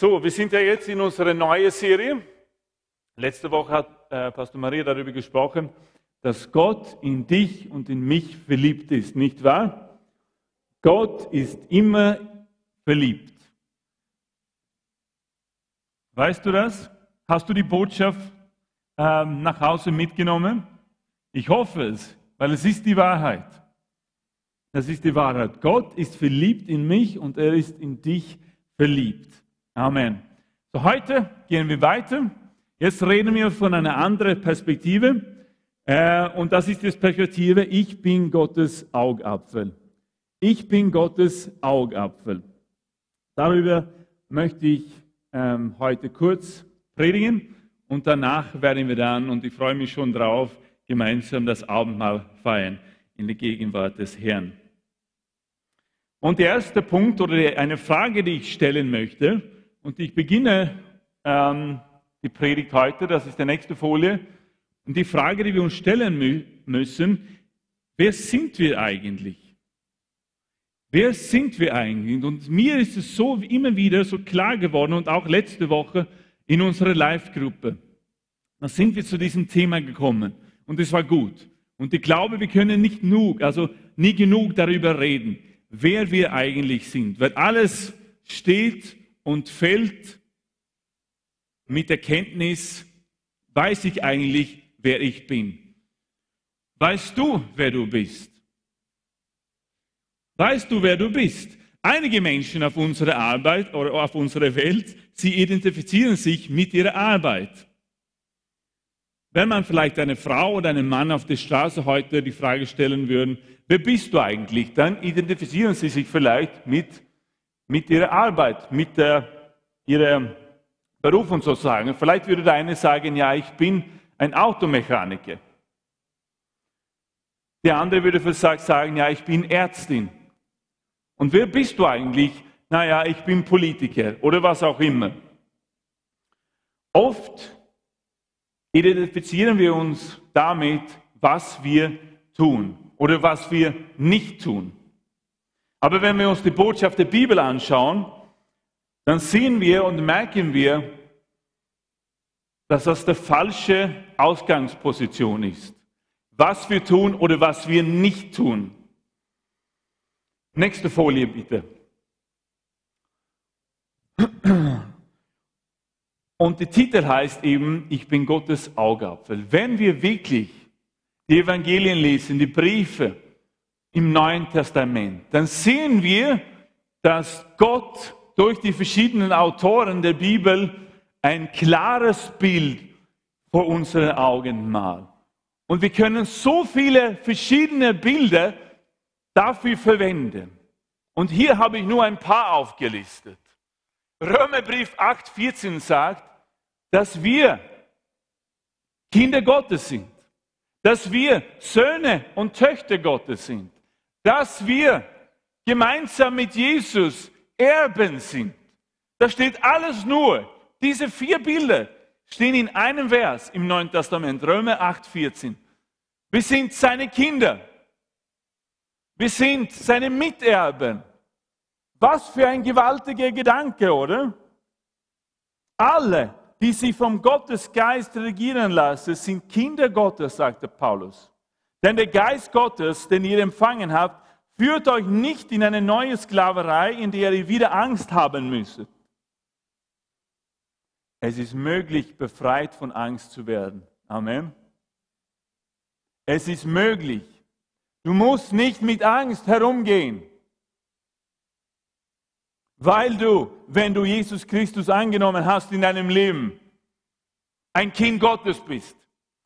So, wir sind ja jetzt in unserer neuen Serie. Letzte Woche hat äh, Pastor Maria darüber gesprochen, dass Gott in dich und in mich verliebt ist, nicht wahr? Gott ist immer verliebt. Weißt du das? Hast du die Botschaft ähm, nach Hause mitgenommen? Ich hoffe es, weil es ist die Wahrheit. Das ist die Wahrheit. Gott ist verliebt in mich und er ist in dich verliebt. Amen. So, heute gehen wir weiter. Jetzt reden wir von einer anderen Perspektive. Äh, und das ist die Perspektive, ich bin Gottes Augapfel. Ich bin Gottes Augapfel. Darüber möchte ich ähm, heute kurz predigen und danach werden wir dann, und ich freue mich schon drauf, gemeinsam das Abendmahl feiern in der Gegenwart des Herrn. Und der erste Punkt oder eine Frage, die ich stellen möchte, und ich beginne ähm, die Predigt heute, das ist die nächste Folie. Und die Frage, die wir uns stellen mü müssen, wer sind wir eigentlich? Wer sind wir eigentlich? Und mir ist es so immer wieder so klar geworden und auch letzte Woche in unserer Live-Gruppe. Da sind wir zu diesem Thema gekommen und es war gut. Und ich glaube, wir können nicht genug, also nie genug darüber reden, wer wir eigentlich sind, weil alles steht und fällt mit der Kenntnis, weiß ich eigentlich, wer ich bin. Weißt du, wer du bist? Weißt du, wer du bist? Einige Menschen auf unserer Arbeit oder auf unserer Welt, sie identifizieren sich mit ihrer Arbeit. Wenn man vielleicht eine Frau oder einen Mann auf der Straße heute die Frage stellen würde, wer bist du eigentlich, dann identifizieren sie sich vielleicht mit mit ihrer Arbeit, mit der, ihrer Berufung sozusagen. Vielleicht würde der eine sagen, ja, ich bin ein Automechaniker. Der andere würde vielleicht sagen, ja, ich bin Ärztin. Und wer bist du eigentlich? Naja, ich bin Politiker oder was auch immer. Oft identifizieren wir uns damit, was wir tun oder was wir nicht tun. Aber wenn wir uns die Botschaft der Bibel anschauen, dann sehen wir und merken wir, dass das der falsche Ausgangsposition ist. Was wir tun oder was wir nicht tun. Nächste Folie bitte. Und der Titel heißt eben, ich bin Gottes Augapfel. Wenn wir wirklich die Evangelien lesen, die Briefe, im Neuen Testament, dann sehen wir, dass Gott durch die verschiedenen Autoren der Bibel ein klares Bild vor unseren Augen malt. Und wir können so viele verschiedene Bilder dafür verwenden. Und hier habe ich nur ein paar aufgelistet. Römerbrief 8,14 sagt, dass wir Kinder Gottes sind, dass wir Söhne und Töchter Gottes sind dass wir gemeinsam mit Jesus Erben sind. Da steht alles nur. Diese vier Bilder stehen in einem Vers im Neuen Testament, Römer 8, 14. Wir sind seine Kinder. Wir sind seine Miterben. Was für ein gewaltiger Gedanke, oder? Alle, die sich vom Gottesgeist regieren lassen, sind Kinder Gottes, sagte Paulus. Denn der Geist Gottes, den ihr empfangen habt, führt euch nicht in eine neue Sklaverei, in der ihr wieder Angst haben müsstet. Es ist möglich, befreit von Angst zu werden. Amen. Es ist möglich. Du musst nicht mit Angst herumgehen, weil du, wenn du Jesus Christus angenommen hast in deinem Leben, ein Kind Gottes bist.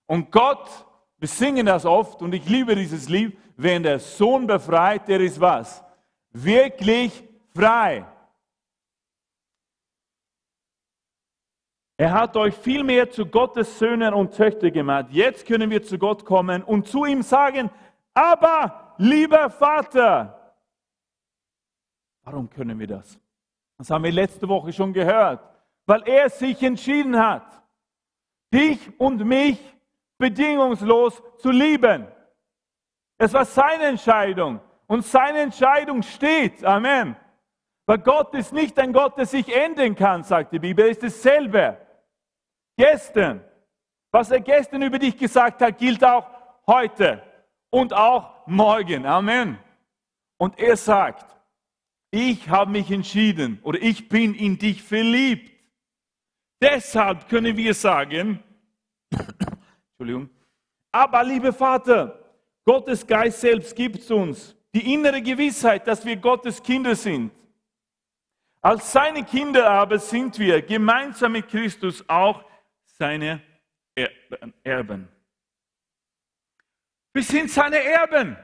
Und Gott wir singen das oft und ich liebe dieses Lied. Wenn der Sohn befreit, der ist was? Wirklich frei. Er hat euch viel mehr zu Gottes Söhnen und Töchter gemacht. Jetzt können wir zu Gott kommen und zu ihm sagen, aber lieber Vater. Warum können wir das? Das haben wir letzte Woche schon gehört. Weil er sich entschieden hat, dich und mich bedingungslos zu lieben. Es war seine Entscheidung und seine Entscheidung steht. Amen. Weil Gott ist nicht ein Gott, der sich ändern kann, sagt die Bibel. Er ist dasselbe. Gestern. Was er gestern über dich gesagt hat, gilt auch heute und auch morgen. Amen. Und er sagt, ich habe mich entschieden oder ich bin in dich verliebt. Deshalb können wir sagen, Entschuldigung, aber liebe Vater, Gottes Geist selbst gibt uns die innere Gewissheit, dass wir Gottes Kinder sind. Als seine Kinder aber sind wir gemeinsam mit Christus auch seine Erben. Wir sind seine Erben.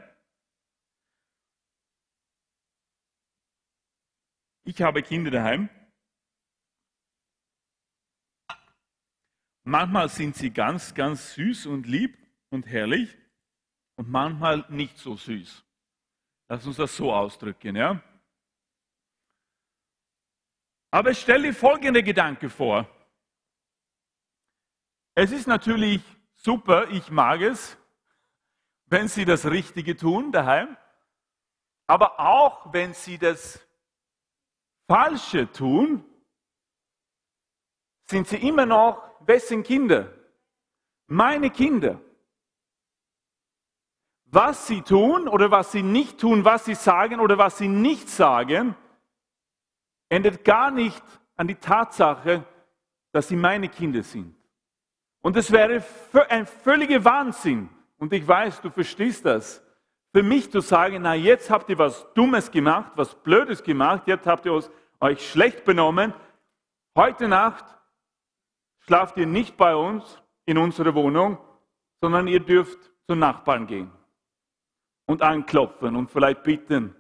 Ich habe Kinder daheim. Manchmal sind sie ganz, ganz süß und lieb und herrlich und manchmal nicht so süß. Lass uns das so ausdrücken, ja? Aber stell dir folgende Gedanke vor. Es ist natürlich super, ich mag es, wenn sie das Richtige tun daheim, aber auch wenn sie das Falsche tun, sind sie immer noch wessen Kinder? Meine Kinder. Was sie tun oder was sie nicht tun, was sie sagen oder was sie nicht sagen, ändert gar nicht an die Tatsache, dass sie meine Kinder sind. Und es wäre ein völliger Wahnsinn, und ich weiß, du verstehst das, für mich zu sagen, na jetzt habt ihr was Dummes gemacht, was Blödes gemacht, jetzt habt ihr euch schlecht benommen, heute Nacht schlaft ihr nicht bei uns in unserer Wohnung, sondern ihr dürft zu Nachbarn gehen und anklopfen und vielleicht bitten.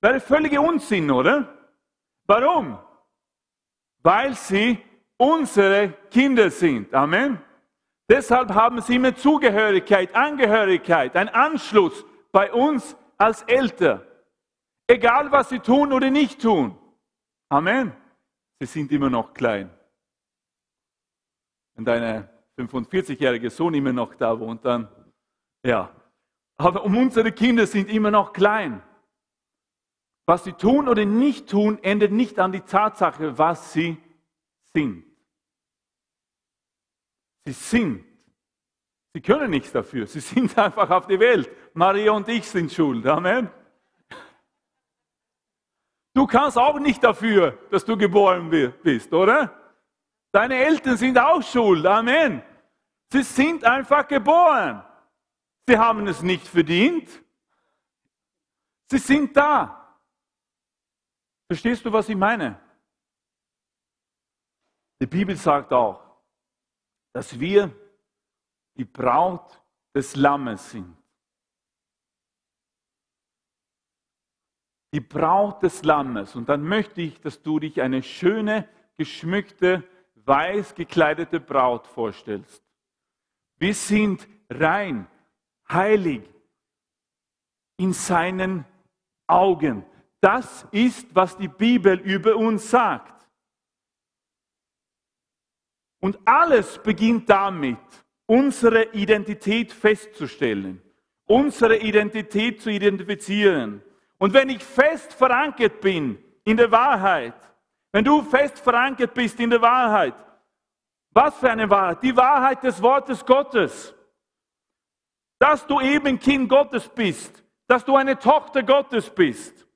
Wäre völliger Unsinn, oder? Warum? Weil sie unsere Kinder sind. Amen. Deshalb haben sie immer Zugehörigkeit, Angehörigkeit, einen Anschluss bei uns als Eltern. Egal, was sie tun oder nicht tun. Amen. Sie sind immer noch klein. Wenn dein 45-jähriger Sohn immer noch da wohnt, dann ja. Aber unsere Kinder sind immer noch klein. Was sie tun oder nicht tun, ändert nicht an die Tatsache, was sie sind. Sie sind. Sie können nichts dafür. Sie sind einfach auf die Welt. Maria und ich sind schuld. Amen. Du kannst auch nicht dafür, dass du geboren bist, oder? Deine Eltern sind auch schuld. Amen. Sie sind einfach geboren. Sie haben es nicht verdient. Sie sind da. Verstehst du, was ich meine? Die Bibel sagt auch, dass wir die Braut des Lammes sind. Die Braut des Lammes. Und dann möchte ich, dass du dich eine schöne, geschmückte, weiß gekleidete Braut vorstellst. Wir sind rein, heilig in seinen Augen. Das ist, was die Bibel über uns sagt. Und alles beginnt damit, unsere Identität festzustellen, unsere Identität zu identifizieren. Und wenn ich fest verankert bin in der Wahrheit, wenn du fest verankert bist in der Wahrheit, was für eine Wahrheit? Die Wahrheit des Wortes Gottes. Dass du eben Kind Gottes bist, dass du eine Tochter Gottes bist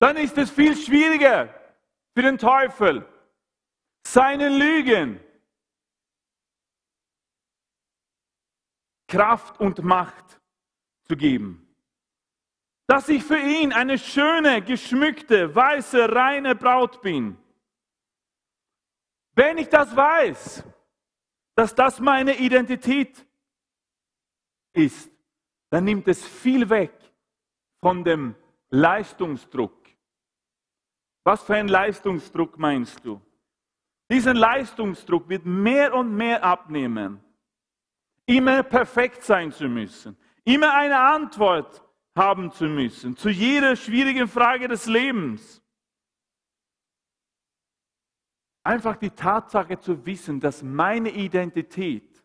dann ist es viel schwieriger für den Teufel, seinen Lügen Kraft und Macht zu geben. Dass ich für ihn eine schöne, geschmückte, weiße, reine Braut bin. Wenn ich das weiß, dass das meine Identität ist, dann nimmt es viel weg von dem Leistungsdruck was für ein Leistungsdruck meinst du? Diesen Leistungsdruck wird mehr und mehr abnehmen. Immer perfekt sein zu müssen. Immer eine Antwort haben zu müssen zu jeder schwierigen Frage des Lebens. Einfach die Tatsache zu wissen, dass meine Identität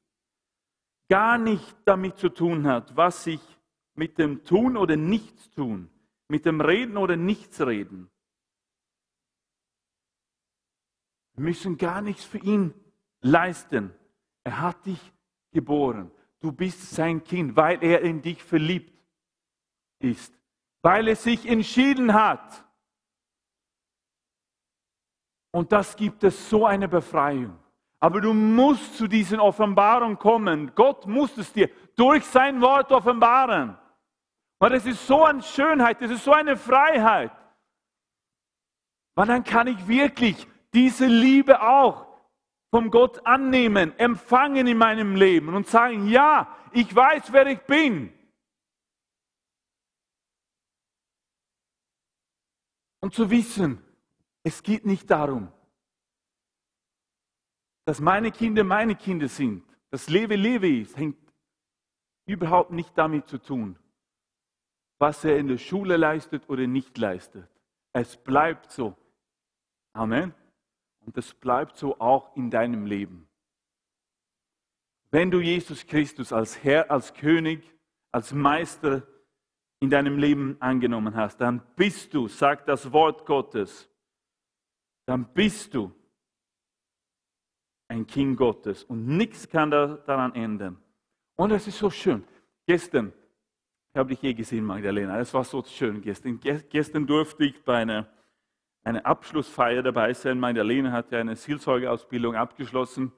gar nicht damit zu tun hat, was ich mit dem Tun oder Nichtstun mit dem Reden oder Nichtsreden. Wir müssen gar nichts für ihn leisten. Er hat dich geboren. Du bist sein Kind, weil er in dich verliebt ist, weil er sich entschieden hat. Und das gibt es so eine Befreiung. Aber du musst zu diesen Offenbarungen kommen. Gott muss es dir durch sein Wort offenbaren. Und es ist so eine Schönheit, es ist so eine Freiheit. Weil dann kann ich wirklich diese Liebe auch vom Gott annehmen, empfangen in meinem Leben und sagen, ja, ich weiß, wer ich bin. Und zu wissen, es geht nicht darum, dass meine Kinder meine Kinder sind, dass Lewe Lewe ist, hängt überhaupt nicht damit zu tun, was er in der Schule leistet oder nicht leistet. Es bleibt so. Amen. Und es bleibt so auch in deinem Leben. Wenn du Jesus Christus als Herr, als König, als Meister in deinem Leben angenommen hast, dann bist du, sagt das Wort Gottes, dann bist du ein Kind Gottes und nichts kann daran ändern. Und es ist so schön. Gestern habe ich je gesehen, Magdalena. Es war so schön gestern. Gestern durfte ich bei einer, einer Abschlussfeier dabei sein. Magdalena hat ja eine Seelsorgeausbildung abgeschlossen.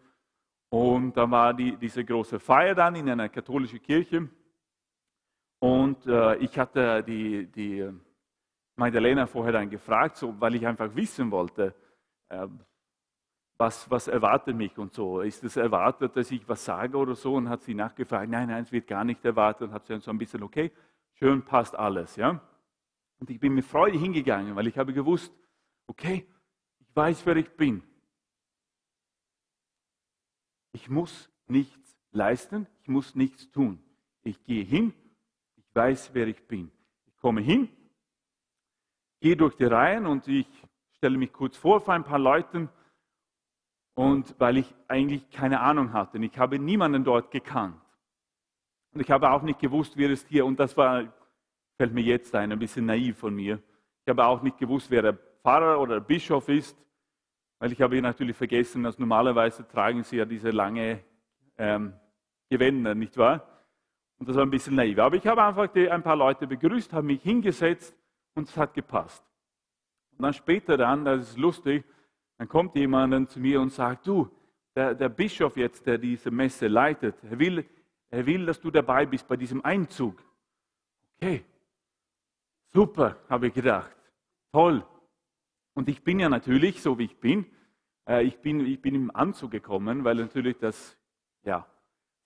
Und da war die, diese große Feier dann in einer katholischen Kirche. Und äh, ich hatte die, die Magdalena vorher dann gefragt, so, weil ich einfach wissen wollte, äh, was, was erwartet mich und so. Ist es erwartet, dass ich was sage oder so? Und hat sie nachgefragt, nein, nein, es wird gar nicht erwartet. Und hat sie so ein bisschen, okay, schön, passt alles. Ja? Und ich bin mit Freude hingegangen, weil ich habe gewusst, okay, ich weiß, wer ich bin. Ich muss nichts leisten, ich muss nichts tun. Ich gehe hin, weiß, wer ich bin. Ich komme hin, gehe durch die Reihen und ich stelle mich kurz vor vor ein paar Leuten und weil ich eigentlich keine Ahnung hatte. Ich habe niemanden dort gekannt. Und ich habe auch nicht gewusst, wer ist hier. Und das war, fällt mir jetzt ein, ein bisschen naiv von mir. Ich habe auch nicht gewusst, wer der Pfarrer oder der Bischof ist, weil ich habe natürlich vergessen, dass normalerweise tragen sie ja diese lange ähm, Gewänder, nicht wahr? Und das war ein bisschen naiv. Aber ich habe einfach die, ein paar Leute begrüßt, habe mich hingesetzt und es hat gepasst. Und dann später dann, das ist lustig, dann kommt jemand zu mir und sagt, du, der, der Bischof jetzt, der diese Messe leitet, er will, er will, dass du dabei bist bei diesem Einzug. Okay, super, habe ich gedacht. Toll. Und ich bin ja natürlich, so wie ich bin, äh, ich bin, ich bin im Anzug gekommen, weil natürlich das, ja,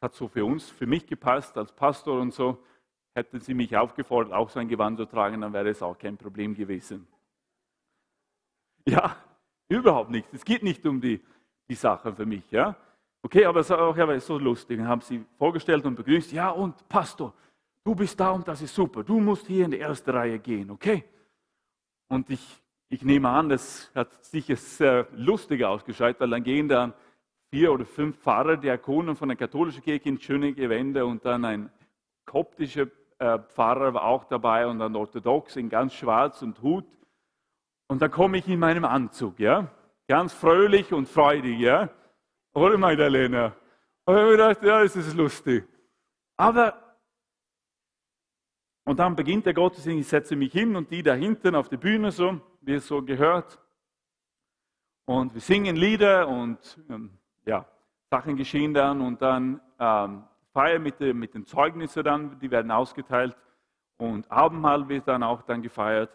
hat so für uns, für mich gepasst als Pastor und so. Hätten sie mich aufgefordert, auch so ein Gewand zu tragen, dann wäre es auch kein Problem gewesen. Ja, Überhaupt nichts. Es geht nicht um die, die Sache für mich. Ja? Okay, aber es ist auch ja, so lustig. Dann haben sie vorgestellt und begrüßt. Ja, und Pastor, du bist da und das ist super. Du musst hier in die erste Reihe gehen, okay? Und ich, ich nehme an, das hat sicher sehr lustig ausgeschaut, weil dann gehen dann vier oder fünf Pfarrer, Diakonen von der katholischen Kirche in schöne Gewänder und dann ein koptischer äh, Pfarrer war auch dabei und dann orthodox in ganz schwarz und Hut. Und dann komme ich in meinem Anzug, ja, ganz fröhlich und freudig, ja. Oder Magdalena? Und ich habe gedacht, ja, das ist lustig. Aber, und dann beginnt der Gottesdienst, ich setze mich hin und die da hinten auf der Bühne so, wie es so gehört. Und wir singen Lieder und ähm, ja, Sachen geschehen dann und dann ähm, Feier mit, mit den Zeugnissen dann, die werden ausgeteilt und Abendmahl wird dann auch dann gefeiert.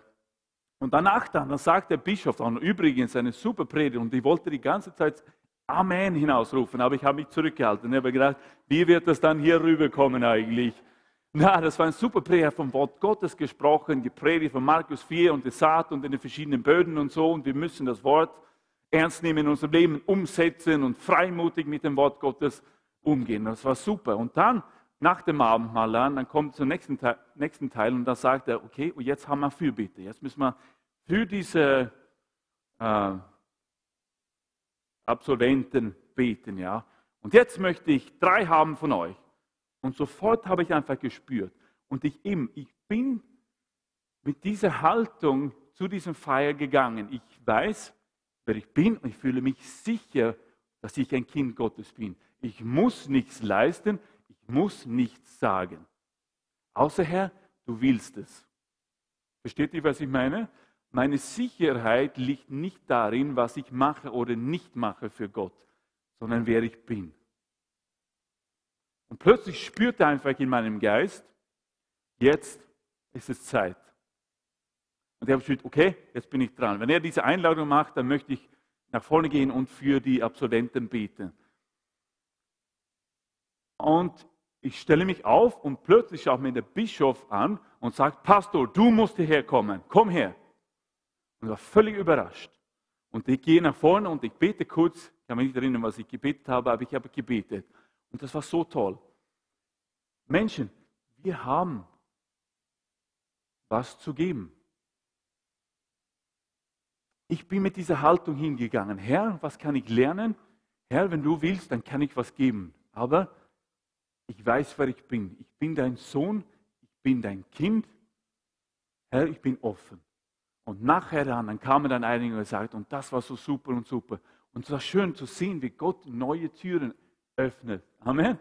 Und danach dann, dann sagt der Bischof dann übrigens eine super Predigt und ich wollte die ganze Zeit Amen hinausrufen, aber ich habe mich zurückgehalten. Ich habe gedacht, wie wird das dann hier rüberkommen eigentlich? Na, das war ein super Predigt vom Wort Gottes gesprochen, gepredigt von Markus 4 und der Saat und in den verschiedenen Böden und so. Und wir müssen das Wort ernst nehmen in unserem Leben, umsetzen und freimutig mit dem Wort Gottes umgehen. Das war super. Und dann, nach dem Abendmahl, dann kommt zum nächsten Teil, nächsten Teil und da sagt er, okay, und jetzt haben wir Fürbitte. Jetzt müssen wir für diese äh, Absolventen beten, ja. Und jetzt möchte ich drei haben von euch. Und sofort habe ich einfach gespürt. Und ich eben, ich bin mit dieser Haltung zu diesem Feier gegangen. Ich weiß, wer ich bin und ich fühle mich sicher, dass ich ein Kind Gottes bin. Ich muss nichts leisten, ich muss nichts sagen. Außer Herr, du willst es. Versteht ihr, was ich meine? Meine Sicherheit liegt nicht darin, was ich mache oder nicht mache für Gott, sondern wer ich bin. Und plötzlich spürte einfach in meinem Geist, jetzt ist es Zeit. Und ich habe gesagt, okay, jetzt bin ich dran. Wenn er diese Einladung macht, dann möchte ich nach vorne gehen und für die Absolventen beten. Und ich stelle mich auf und plötzlich schaut mir der Bischof an und sagt, Pastor, du musst hierher kommen, komm her. Und war völlig überrascht. Und ich gehe nach vorne und ich bete kurz, ich kann mich nicht erinnern, was ich gebetet habe, aber ich habe gebetet. Und das war so toll. Menschen, wir haben was zu geben. Ich bin mit dieser Haltung hingegangen. Herr, was kann ich lernen? Herr, wenn du willst, dann kann ich was geben. Aber ich weiß, wer ich bin. Ich bin dein Sohn, ich bin dein Kind. Herr, ich bin offen. Und nachher dann, dann kamen dann einige und sagten, und das war so super und super. Und es war schön zu sehen, wie Gott neue Türen öffnet. Amen.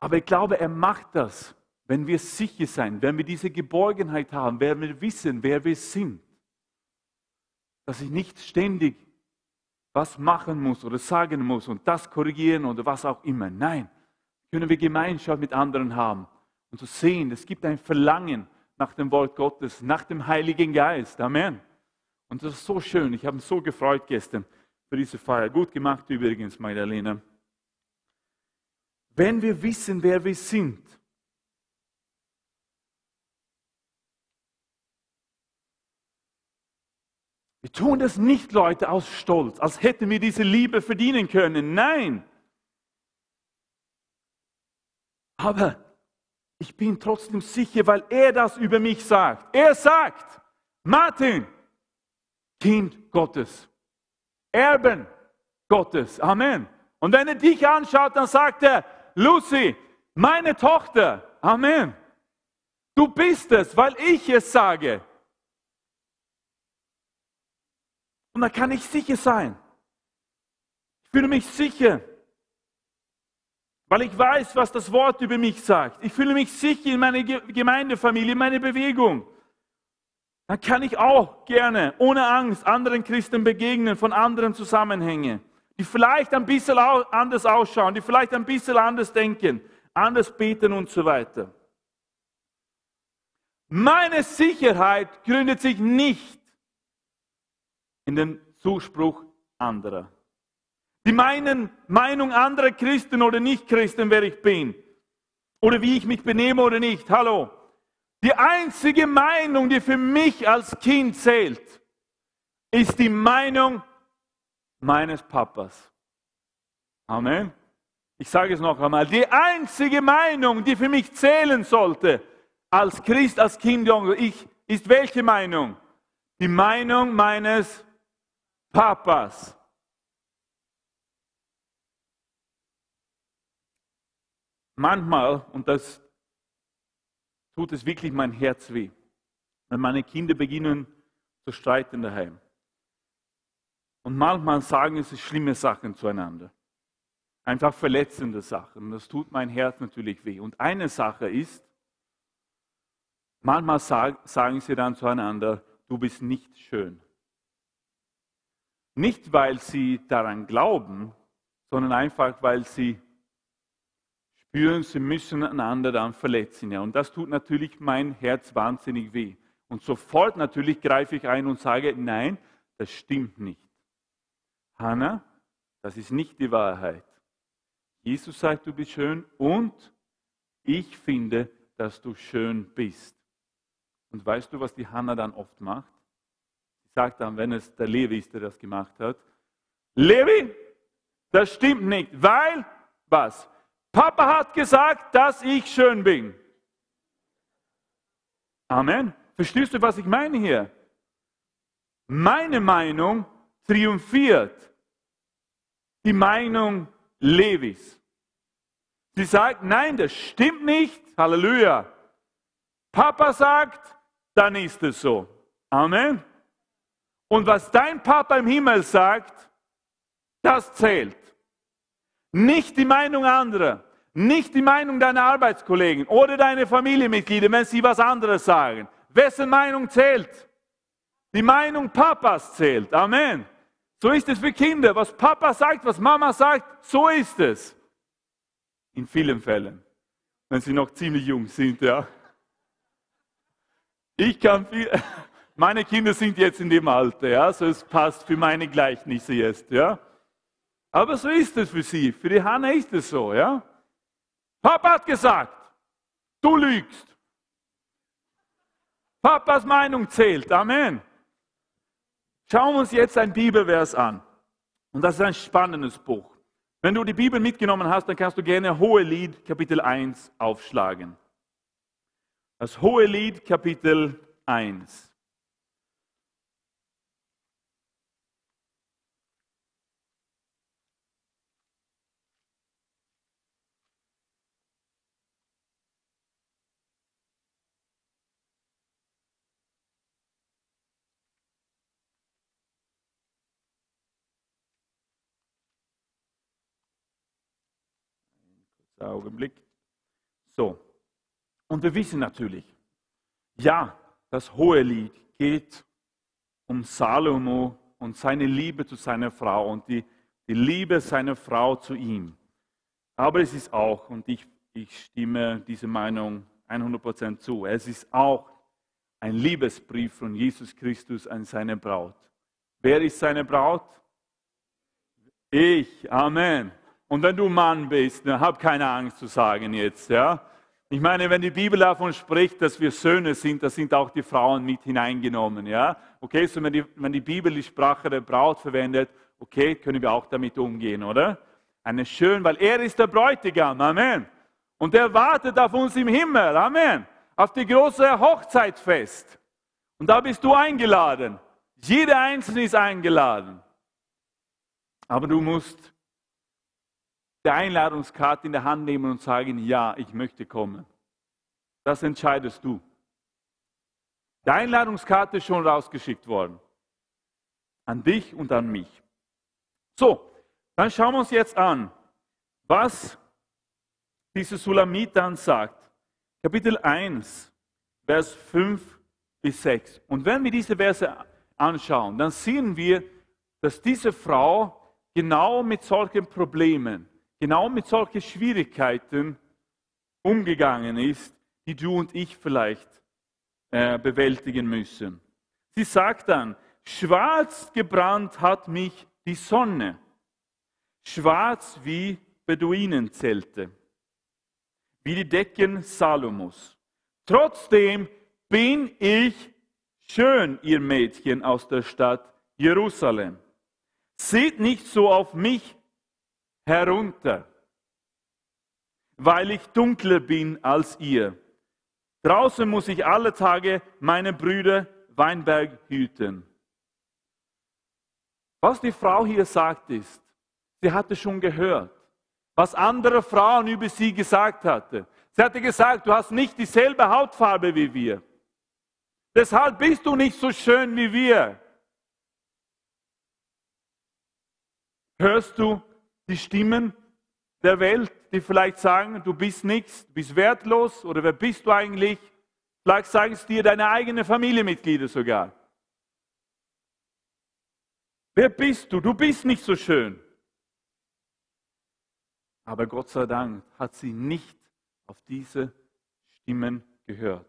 Aber ich glaube, er macht das, wenn wir sicher sein, wenn wir diese Geborgenheit haben, wenn wir wissen, wer wir sind. Dass ich nicht ständig was machen muss oder sagen muss und das korrigieren oder was auch immer. Nein, können wir Gemeinschaft mit anderen haben und zu sehen, es gibt ein Verlangen nach dem Wort Gottes, nach dem Heiligen Geist. Amen. Und das ist so schön. Ich habe mich so gefreut gestern für diese Feier. Gut gemacht übrigens, Magdalena. Wenn wir wissen, wer wir sind, Wir tun das nicht, Leute, aus Stolz, als hätten wir diese Liebe verdienen können. Nein. Aber ich bin trotzdem sicher, weil er das über mich sagt. Er sagt, Martin, Kind Gottes, Erben Gottes. Amen. Und wenn er dich anschaut, dann sagt er, Lucy, meine Tochter. Amen. Du bist es, weil ich es sage. Und da kann ich sicher sein. Ich fühle mich sicher, weil ich weiß, was das Wort über mich sagt. Ich fühle mich sicher in meiner Gemeindefamilie, in meiner Bewegung. Dann kann ich auch gerne ohne Angst anderen Christen begegnen von anderen Zusammenhängen, die vielleicht ein bisschen anders ausschauen, die vielleicht ein bisschen anders denken, anders beten und so weiter. Meine Sicherheit gründet sich nicht in den Zuspruch anderer. Die meinen Meinung anderer Christen oder Nicht-Christen, wer ich bin. Oder wie ich mich benehme oder nicht. Hallo. Die einzige Meinung, die für mich als Kind zählt, ist die Meinung meines Papas. Amen. Ich sage es noch einmal. Die einzige Meinung, die für mich zählen sollte, als Christ, als Kind, ich, ist welche Meinung? Die Meinung meines Papas. Manchmal, und das tut es wirklich mein Herz weh, wenn meine Kinder beginnen zu streiten daheim. Und manchmal sagen sie schlimme Sachen zueinander. Einfach verletzende Sachen. Das tut mein Herz natürlich weh. Und eine Sache ist, manchmal sagen sie dann zueinander, du bist nicht schön. Nicht, weil sie daran glauben, sondern einfach, weil sie spüren, sie müssen einander dann verletzen. Ja. Und das tut natürlich mein Herz wahnsinnig weh. Und sofort natürlich greife ich ein und sage, nein, das stimmt nicht. Hannah, das ist nicht die Wahrheit. Jesus sagt, du bist schön und ich finde, dass du schön bist. Und weißt du, was die Hannah dann oft macht? Sagt dann, wenn es der Levi ist, der das gemacht hat, Levi, das stimmt nicht, weil, was? Papa hat gesagt, dass ich schön bin. Amen. Verstehst du, was ich meine hier? Meine Meinung triumphiert die Meinung Levis. Sie sagt, nein, das stimmt nicht. Halleluja. Papa sagt, dann ist es so. Amen. Und was dein Papa im Himmel sagt, das zählt. Nicht die Meinung anderer, nicht die Meinung deiner Arbeitskollegen oder deiner Familienmitglieder, wenn sie was anderes sagen. Wessen Meinung zählt? Die Meinung Papas zählt. Amen. So ist es für Kinder. Was Papa sagt, was Mama sagt, so ist es. In vielen Fällen. Wenn sie noch ziemlich jung sind, ja. Ich kann viel, meine Kinder sind jetzt in dem Alter, ja, so es passt für meine Gleichnisse jetzt, ja. Aber so ist es für sie. Für die Hanna ist es so, ja. Papa hat gesagt, du lügst. Papas Meinung zählt. Amen. Schauen wir uns jetzt ein Bibelvers an. Und das ist ein spannendes Buch. Wenn du die Bibel mitgenommen hast, dann kannst du gerne Hohelied Kapitel 1 aufschlagen. Das Hohelied Kapitel 1. Augenblick. So. Und wir wissen natürlich, ja, das hohe Lied geht um Salomo und seine Liebe zu seiner Frau und die, die Liebe seiner Frau zu ihm. Aber es ist auch, und ich, ich stimme diese Meinung 100% zu, es ist auch ein Liebesbrief von Jesus Christus an seine Braut. Wer ist seine Braut? Ich. Amen. Und wenn du Mann bist, dann hab keine Angst zu sagen jetzt, ja. Ich meine, wenn die Bibel davon spricht, dass wir Söhne sind, da sind auch die Frauen mit hineingenommen, ja. Okay, so wenn die, wenn die Bibel die Sprache der Braut verwendet, okay, können wir auch damit umgehen, oder? Eine schön, weil er ist der Bräutigam, Amen. Und er wartet auf uns im Himmel, Amen. Auf die große Hochzeitsfest. Und da bist du eingeladen. Jeder Einzelne ist eingeladen. Aber du musst die Einladungskarte in der Hand nehmen und sagen, ja, ich möchte kommen. Das entscheidest du. Die Einladungskarte ist schon rausgeschickt worden. An dich und an mich. So, dann schauen wir uns jetzt an, was diese Sulamit dann sagt. Kapitel 1, Vers 5 bis 6. Und wenn wir diese Verse anschauen, dann sehen wir, dass diese Frau genau mit solchen Problemen genau mit solchen Schwierigkeiten umgegangen ist, die du und ich vielleicht äh, bewältigen müssen. Sie sagt dann, schwarz gebrannt hat mich die Sonne, schwarz wie Beduinenzelte, wie die Decken Salomos. Trotzdem bin ich schön, ihr Mädchen aus der Stadt Jerusalem. Seht nicht so auf mich, herunter, weil ich dunkler bin als ihr. Draußen muss ich alle Tage meine Brüder Weinberg hüten. Was die Frau hier sagt ist, sie hatte schon gehört, was andere Frauen über sie gesagt hatten. Sie hatte gesagt, du hast nicht dieselbe Hautfarbe wie wir. Deshalb bist du nicht so schön wie wir. Hörst du die Stimmen der Welt, die vielleicht sagen, du bist nichts, du bist wertlos oder wer bist du eigentlich? Vielleicht sagen es dir deine eigenen Familienmitglieder sogar. Wer bist du? Du bist nicht so schön. Aber Gott sei Dank hat sie nicht auf diese Stimmen gehört.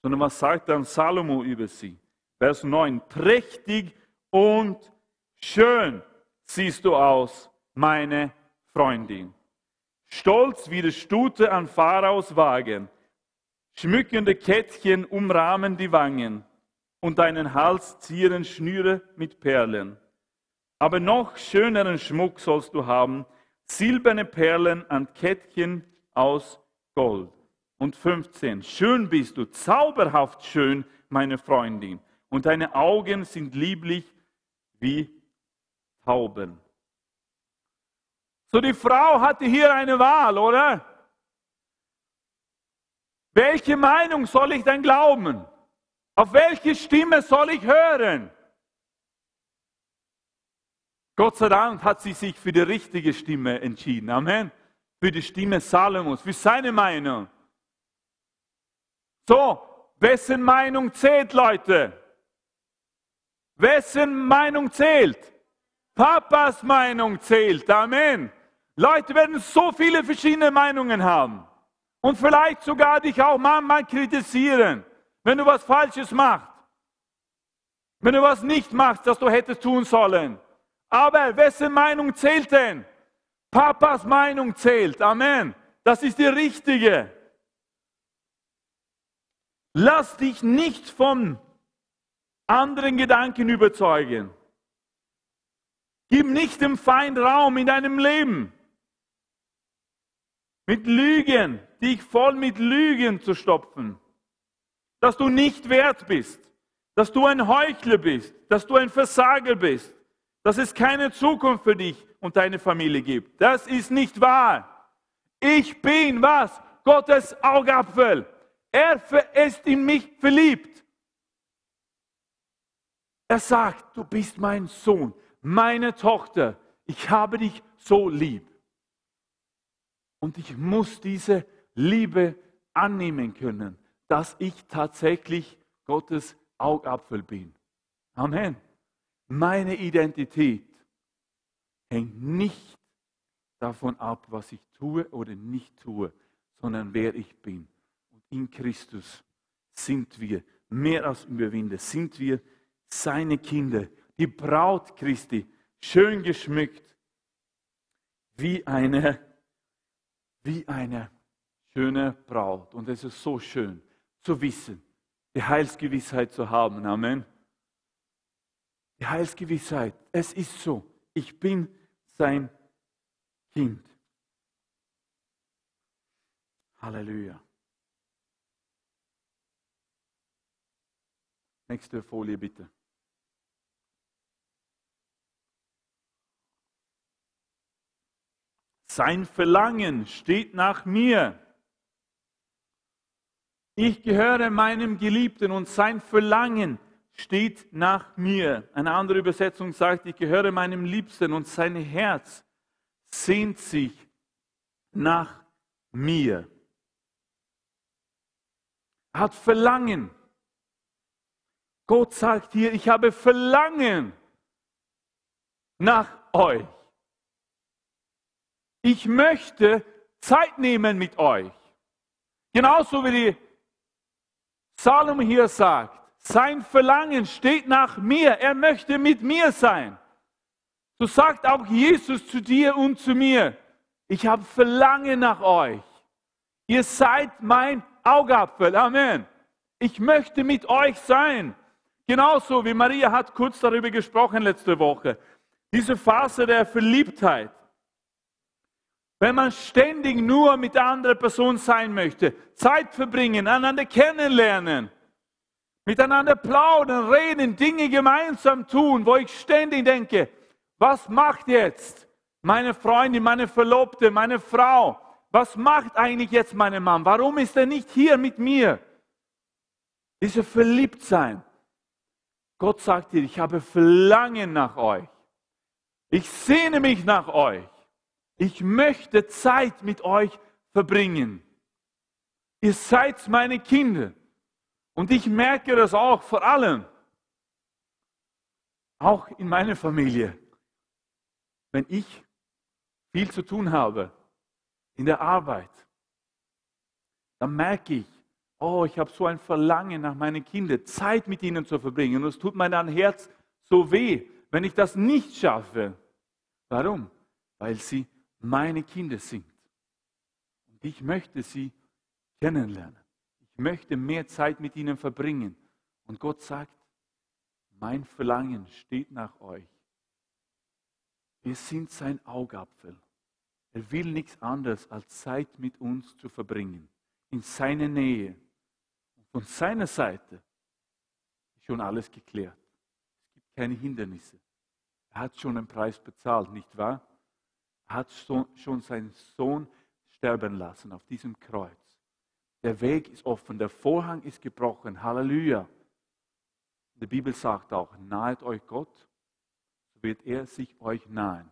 Sondern was sagt dann Salomo über sie? Vers 9. Prächtig und schön siehst du aus, meine Freundin. Stolz wie die Stute an Pharaos Wagen. Schmückende Kettchen umrahmen die Wangen und deinen Hals zieren Schnüre mit Perlen. Aber noch schöneren Schmuck sollst du haben, silberne Perlen an Kettchen aus Gold. Und 15. Schön bist du, zauberhaft schön, meine Freundin, und deine Augen sind lieblich wie Tauben. So, die Frau hatte hier eine Wahl, oder? Welche Meinung soll ich denn glauben? Auf welche Stimme soll ich hören? Gott sei Dank hat sie sich für die richtige Stimme entschieden. Amen. Für die Stimme Salomos, für seine Meinung. So, wessen Meinung zählt, Leute? Wessen Meinung zählt? Papas Meinung zählt. Amen. Leute werden so viele verschiedene Meinungen haben. Und vielleicht sogar dich auch manchmal kritisieren, wenn du was Falsches machst. Wenn du was nicht machst, das du hättest tun sollen. Aber wessen Meinung zählt denn? Papas Meinung zählt. Amen. Das ist die richtige. Lass dich nicht von anderen Gedanken überzeugen. Gib nicht dem Feind Raum in deinem Leben. Mit Lügen, dich voll mit Lügen zu stopfen. Dass du nicht wert bist. Dass du ein Heuchler bist. Dass du ein Versager bist. Dass es keine Zukunft für dich und deine Familie gibt. Das ist nicht wahr. Ich bin was? Gottes Augapfel. Er ist in mich verliebt. Er sagt, du bist mein Sohn, meine Tochter. Ich habe dich so lieb. Und ich muss diese Liebe annehmen können, dass ich tatsächlich Gottes Augapfel bin. Amen. Meine Identität hängt nicht davon ab, was ich tue oder nicht tue, sondern wer ich bin in Christus sind wir mehr als Überwinder, sind wir seine Kinder, die Braut Christi, schön geschmückt, wie eine, wie eine schöne Braut. Und es ist so schön zu wissen, die Heilsgewissheit zu haben. Amen. Die Heilsgewissheit, es ist so, ich bin sein Kind. Halleluja. Nächste Folie bitte. Sein Verlangen steht nach mir. Ich gehöre meinem Geliebten und sein Verlangen steht nach mir. Eine andere Übersetzung sagt, ich gehöre meinem Liebsten und sein Herz sehnt sich nach mir. Hat Verlangen. Gott sagt hier, ich habe Verlangen nach euch. Ich möchte Zeit nehmen mit euch. Genauso wie die Salom hier sagt, sein Verlangen steht nach mir. Er möchte mit mir sein. So sagt auch Jesus zu dir und zu mir, ich habe Verlangen nach euch. Ihr seid mein Augapfel. Amen. Ich möchte mit euch sein. Genauso wie Maria hat kurz darüber gesprochen letzte Woche. Diese Phase der Verliebtheit. Wenn man ständig nur mit der anderen Person sein möchte, Zeit verbringen, einander kennenlernen, miteinander plaudern, reden, Dinge gemeinsam tun, wo ich ständig denke, was macht jetzt meine Freundin, meine Verlobte, meine Frau? Was macht eigentlich jetzt mein Mann? Warum ist er nicht hier mit mir? Diese Verliebtsein. Gott sagt dir, ich habe Verlangen nach euch. Ich sehne mich nach euch. Ich möchte Zeit mit euch verbringen. Ihr seid meine Kinder. Und ich merke das auch vor allem, auch in meiner Familie. Wenn ich viel zu tun habe in der Arbeit, dann merke ich, oh, ich habe so ein Verlangen nach meinen Kindern, Zeit mit ihnen zu verbringen. Und es tut mir mein Herz so weh, wenn ich das nicht schaffe. Warum? Weil sie meine Kinder sind. Und ich möchte sie kennenlernen. Ich möchte mehr Zeit mit ihnen verbringen. Und Gott sagt, mein Verlangen steht nach euch. Wir sind sein Augapfel. Er will nichts anderes, als Zeit mit uns zu verbringen, in seiner Nähe. Von seiner Seite ist schon alles geklärt. Es gibt keine Hindernisse. Er hat schon einen Preis bezahlt, nicht wahr? Er hat schon seinen Sohn sterben lassen auf diesem Kreuz. Der Weg ist offen, der Vorhang ist gebrochen. Halleluja. Die Bibel sagt auch, nahet euch Gott, so wird er sich euch nahen.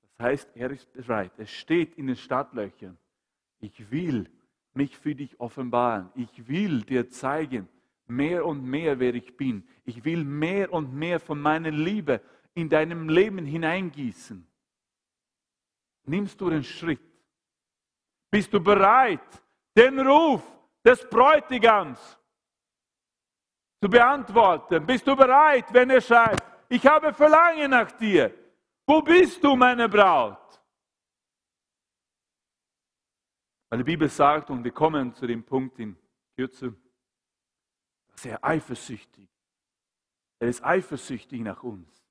Das heißt, er ist bereit. Es steht in den Stadtlöchern. Ich will mich für dich offenbaren. Ich will dir zeigen, mehr und mehr, wer ich bin. Ich will mehr und mehr von meiner Liebe in deinem Leben hineingießen. Nimmst du den Schritt? Bist du bereit, den Ruf des Bräutigams zu beantworten? Bist du bereit, wenn er schreibt, ich habe Verlangen nach dir? Wo bist du, meine Braut? Weil die Bibel sagt, und wir kommen zu dem Punkt in Kürze, dass er eifersüchtig, er ist eifersüchtig nach uns.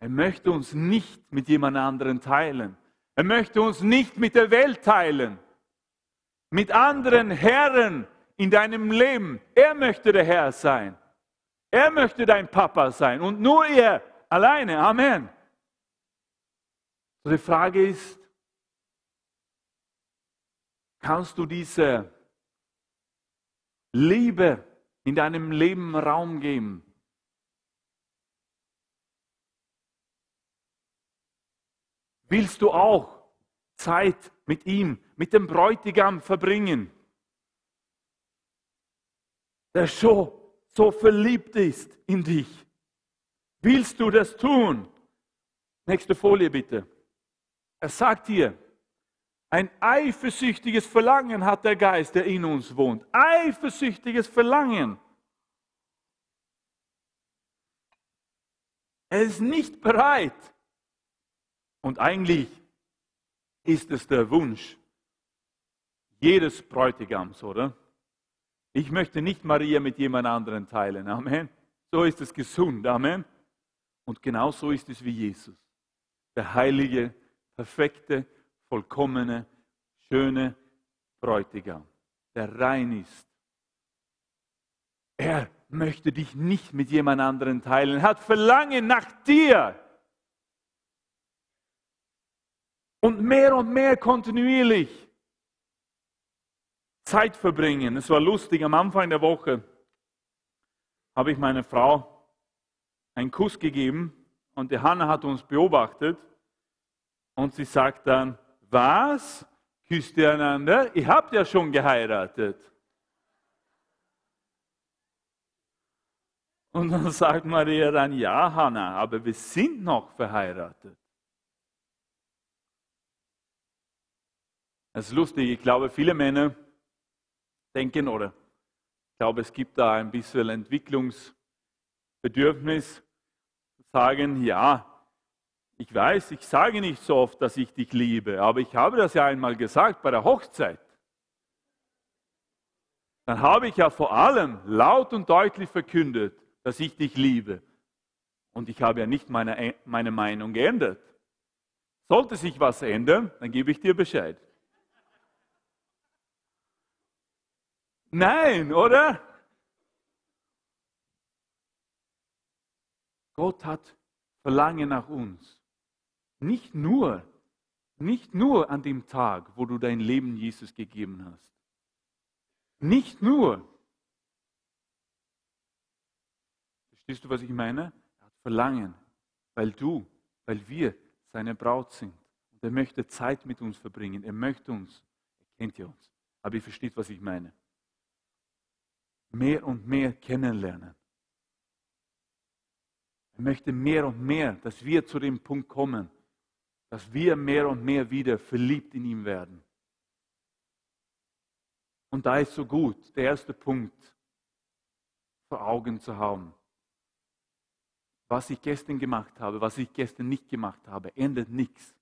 Er möchte uns nicht mit jemand anderen teilen. Er möchte uns nicht mit der Welt teilen, mit anderen Herren in deinem Leben. Er möchte der Herr sein. Er möchte dein Papa sein und nur er alleine. Amen. Die Frage ist, kannst du diese Liebe in deinem Leben Raum geben? Willst du auch Zeit mit ihm, mit dem Bräutigam verbringen, der schon so verliebt ist in dich? Willst du das tun? Nächste Folie bitte. Er sagt hier, ein eifersüchtiges Verlangen hat der Geist, der in uns wohnt. Eifersüchtiges Verlangen. Er ist nicht bereit. Und eigentlich ist es der Wunsch jedes Bräutigams, oder? Ich möchte nicht Maria mit jemand anderen teilen. Amen. So ist es gesund. Amen. Und genau so ist es wie Jesus. Der heilige, perfekte, vollkommene, schöne Bräutigam, der rein ist. Er möchte dich nicht mit jemand anderen teilen, er hat Verlangen nach dir. Und mehr und mehr kontinuierlich Zeit verbringen. Es war lustig, am Anfang der Woche habe ich meiner Frau einen Kuss gegeben und die Hanna hat uns beobachtet und sie sagt dann, was? Küsst ihr einander? Ihr habt ja schon geheiratet. Und dann sagt Maria dann, ja, Hanna, aber wir sind noch verheiratet. Es ist lustig, ich glaube, viele Männer denken oder ich glaube, es gibt da ein bisschen Entwicklungsbedürfnis, sagen, ja, ich weiß, ich sage nicht so oft, dass ich dich liebe, aber ich habe das ja einmal gesagt bei der Hochzeit. Dann habe ich ja vor allem laut und deutlich verkündet, dass ich dich liebe. Und ich habe ja nicht meine, meine Meinung geändert. Sollte sich was ändern, dann gebe ich dir Bescheid. Nein, oder? Gott hat Verlangen nach uns. Nicht nur, nicht nur an dem Tag, wo du dein Leben Jesus gegeben hast. Nicht nur. Verstehst du, was ich meine? Er hat Verlangen, weil du, weil wir seine Braut sind. Und er möchte Zeit mit uns verbringen. Er möchte uns, er kennt ja uns. Aber ihr versteht, was ich meine. Mehr und mehr kennenlernen. Er möchte mehr und mehr, dass wir zu dem Punkt kommen, dass wir mehr und mehr wieder verliebt in ihm werden. Und da ist so gut, der erste Punkt vor Augen zu haben. Was ich gestern gemacht habe, was ich gestern nicht gemacht habe, ändert nichts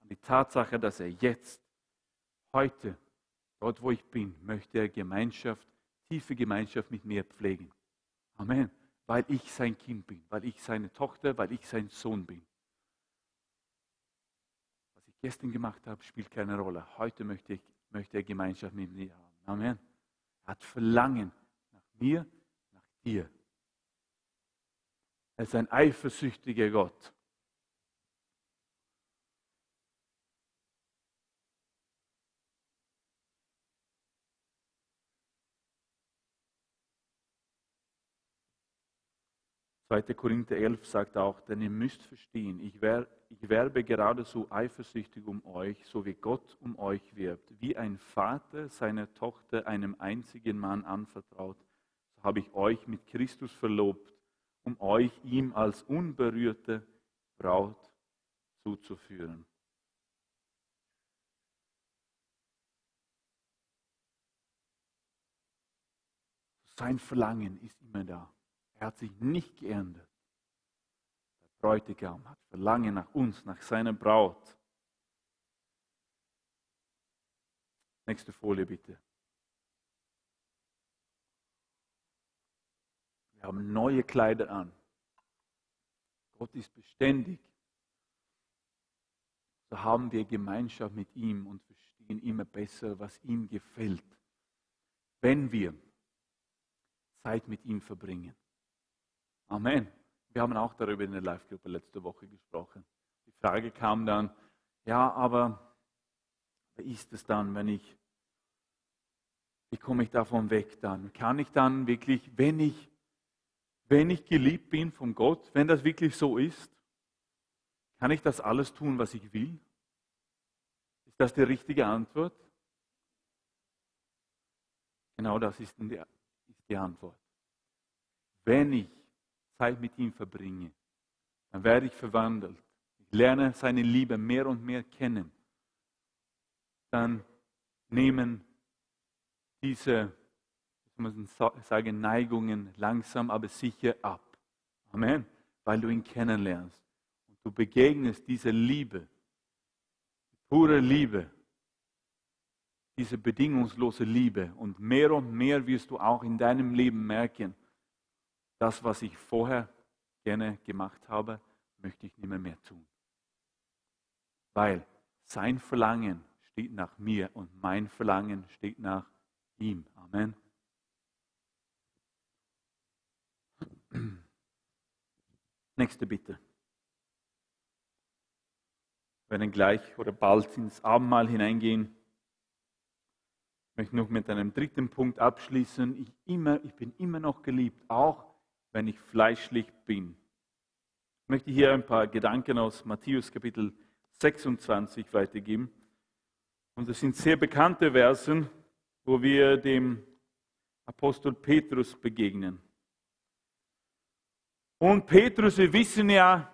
an die Tatsache, dass er jetzt, heute, dort wo ich bin, möchte er Gemeinschaft, tiefe Gemeinschaft mit mir pflegen. Amen. Weil ich sein Kind bin, weil ich seine Tochter, weil ich sein Sohn bin gestern gemacht habe, spielt keine Rolle. Heute möchte, ich, möchte er Gemeinschaft mit mir haben. Amen. Er hat Verlangen nach mir, nach dir. Er ist ein eifersüchtiger Gott. 2. Korinther 11 sagt auch, denn ihr müsst verstehen, ich, wär, ich werbe geradeso eifersüchtig um euch, so wie Gott um euch wirbt. Wie ein Vater seine Tochter einem einzigen Mann anvertraut, so habe ich euch mit Christus verlobt, um euch ihm als unberührte Braut zuzuführen. Sein Verlangen ist immer da. Er hat sich nicht geändert. Der Bräutigam hat Verlangen nach uns, nach seiner Braut. Nächste Folie bitte. Wir haben neue Kleider an. Gott ist beständig. So haben wir Gemeinschaft mit ihm und verstehen immer besser, was ihm gefällt. Wenn wir Zeit mit ihm verbringen. Amen. Wir haben auch darüber in der Live-Gruppe letzte Woche gesprochen. Die Frage kam dann, ja, aber wie ist es dann, wenn ich, wie komme ich davon weg dann? Kann ich dann wirklich, wenn ich, wenn ich geliebt bin von Gott, wenn das wirklich so ist, kann ich das alles tun, was ich will? Ist das die richtige Antwort? Genau das ist die, ist die Antwort. Wenn ich Zeit mit ihm verbringe, dann werde ich verwandelt. Ich lerne seine Liebe mehr und mehr kennen. Dann nehmen diese, ich muss sagen, Neigungen langsam, aber sicher ab. Amen. Weil du ihn kennenlernst. Und du begegnest dieser Liebe, pure Liebe, diese bedingungslose Liebe. Und mehr und mehr wirst du auch in deinem Leben merken, das, was ich vorher gerne gemacht habe, möchte ich nicht mehr, mehr tun. Weil sein Verlangen steht nach mir und mein Verlangen steht nach ihm. Amen. Nächste Bitte. Wir werden gleich oder bald ins Abendmahl hineingehen. Ich möchte noch mit einem dritten Punkt abschließen. Ich, immer, ich bin immer noch geliebt, auch wenn ich fleischlich bin. Ich möchte hier ein paar Gedanken aus Matthäus Kapitel 26 weitergeben. Und das sind sehr bekannte Versen, wo wir dem Apostel Petrus begegnen. Und Petrus, wir wissen ja,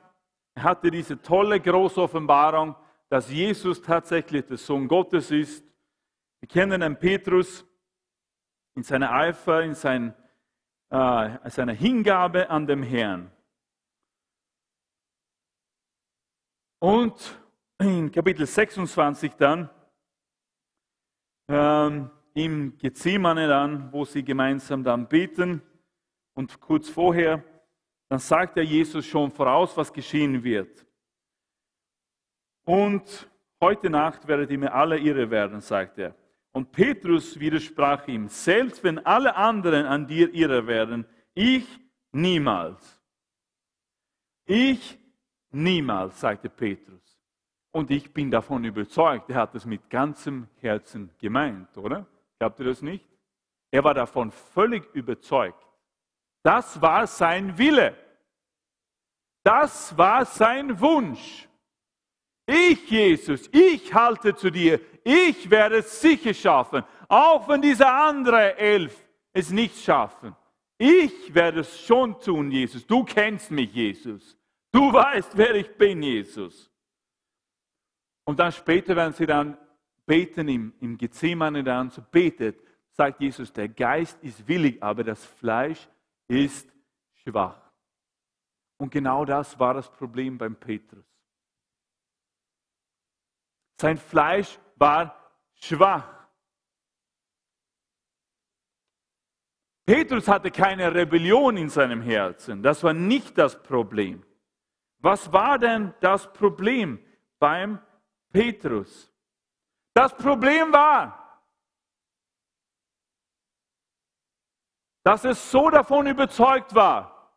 er hatte diese tolle große Offenbarung, dass Jesus tatsächlich der Sohn Gottes ist. Wir kennen einen Petrus in seiner Eifer, in seinem äh, seiner Hingabe an dem Herrn. Und in Kapitel 26 dann, ähm, im Gethsemane dann, wo sie gemeinsam dann beten und kurz vorher, dann sagt ja Jesus schon voraus, was geschehen wird. Und heute Nacht werdet ihr mir alle irre werden, sagt er. Und Petrus widersprach ihm, selbst wenn alle anderen an dir irre werden, ich niemals. Ich niemals, sagte Petrus. Und ich bin davon überzeugt, er hat es mit ganzem Herzen gemeint, oder? Glaubt ihr das nicht? Er war davon völlig überzeugt. Das war sein Wille. Das war sein Wunsch. Ich, Jesus, ich halte zu dir. Ich werde es sicher schaffen, auch wenn diese andere elf es nicht schaffen. Ich werde es schon tun, Jesus. Du kennst mich, Jesus. Du weißt, wer ich bin, Jesus. Und dann später, wenn sie dann beten im, im Gethsemane dann so betet, sagt Jesus, der Geist ist willig, aber das Fleisch ist schwach. Und genau das war das Problem beim Petrus. Sein Fleisch war schwach. Petrus hatte keine Rebellion in seinem Herzen. Das war nicht das Problem. Was war denn das Problem beim Petrus? Das Problem war, dass er so davon überzeugt war,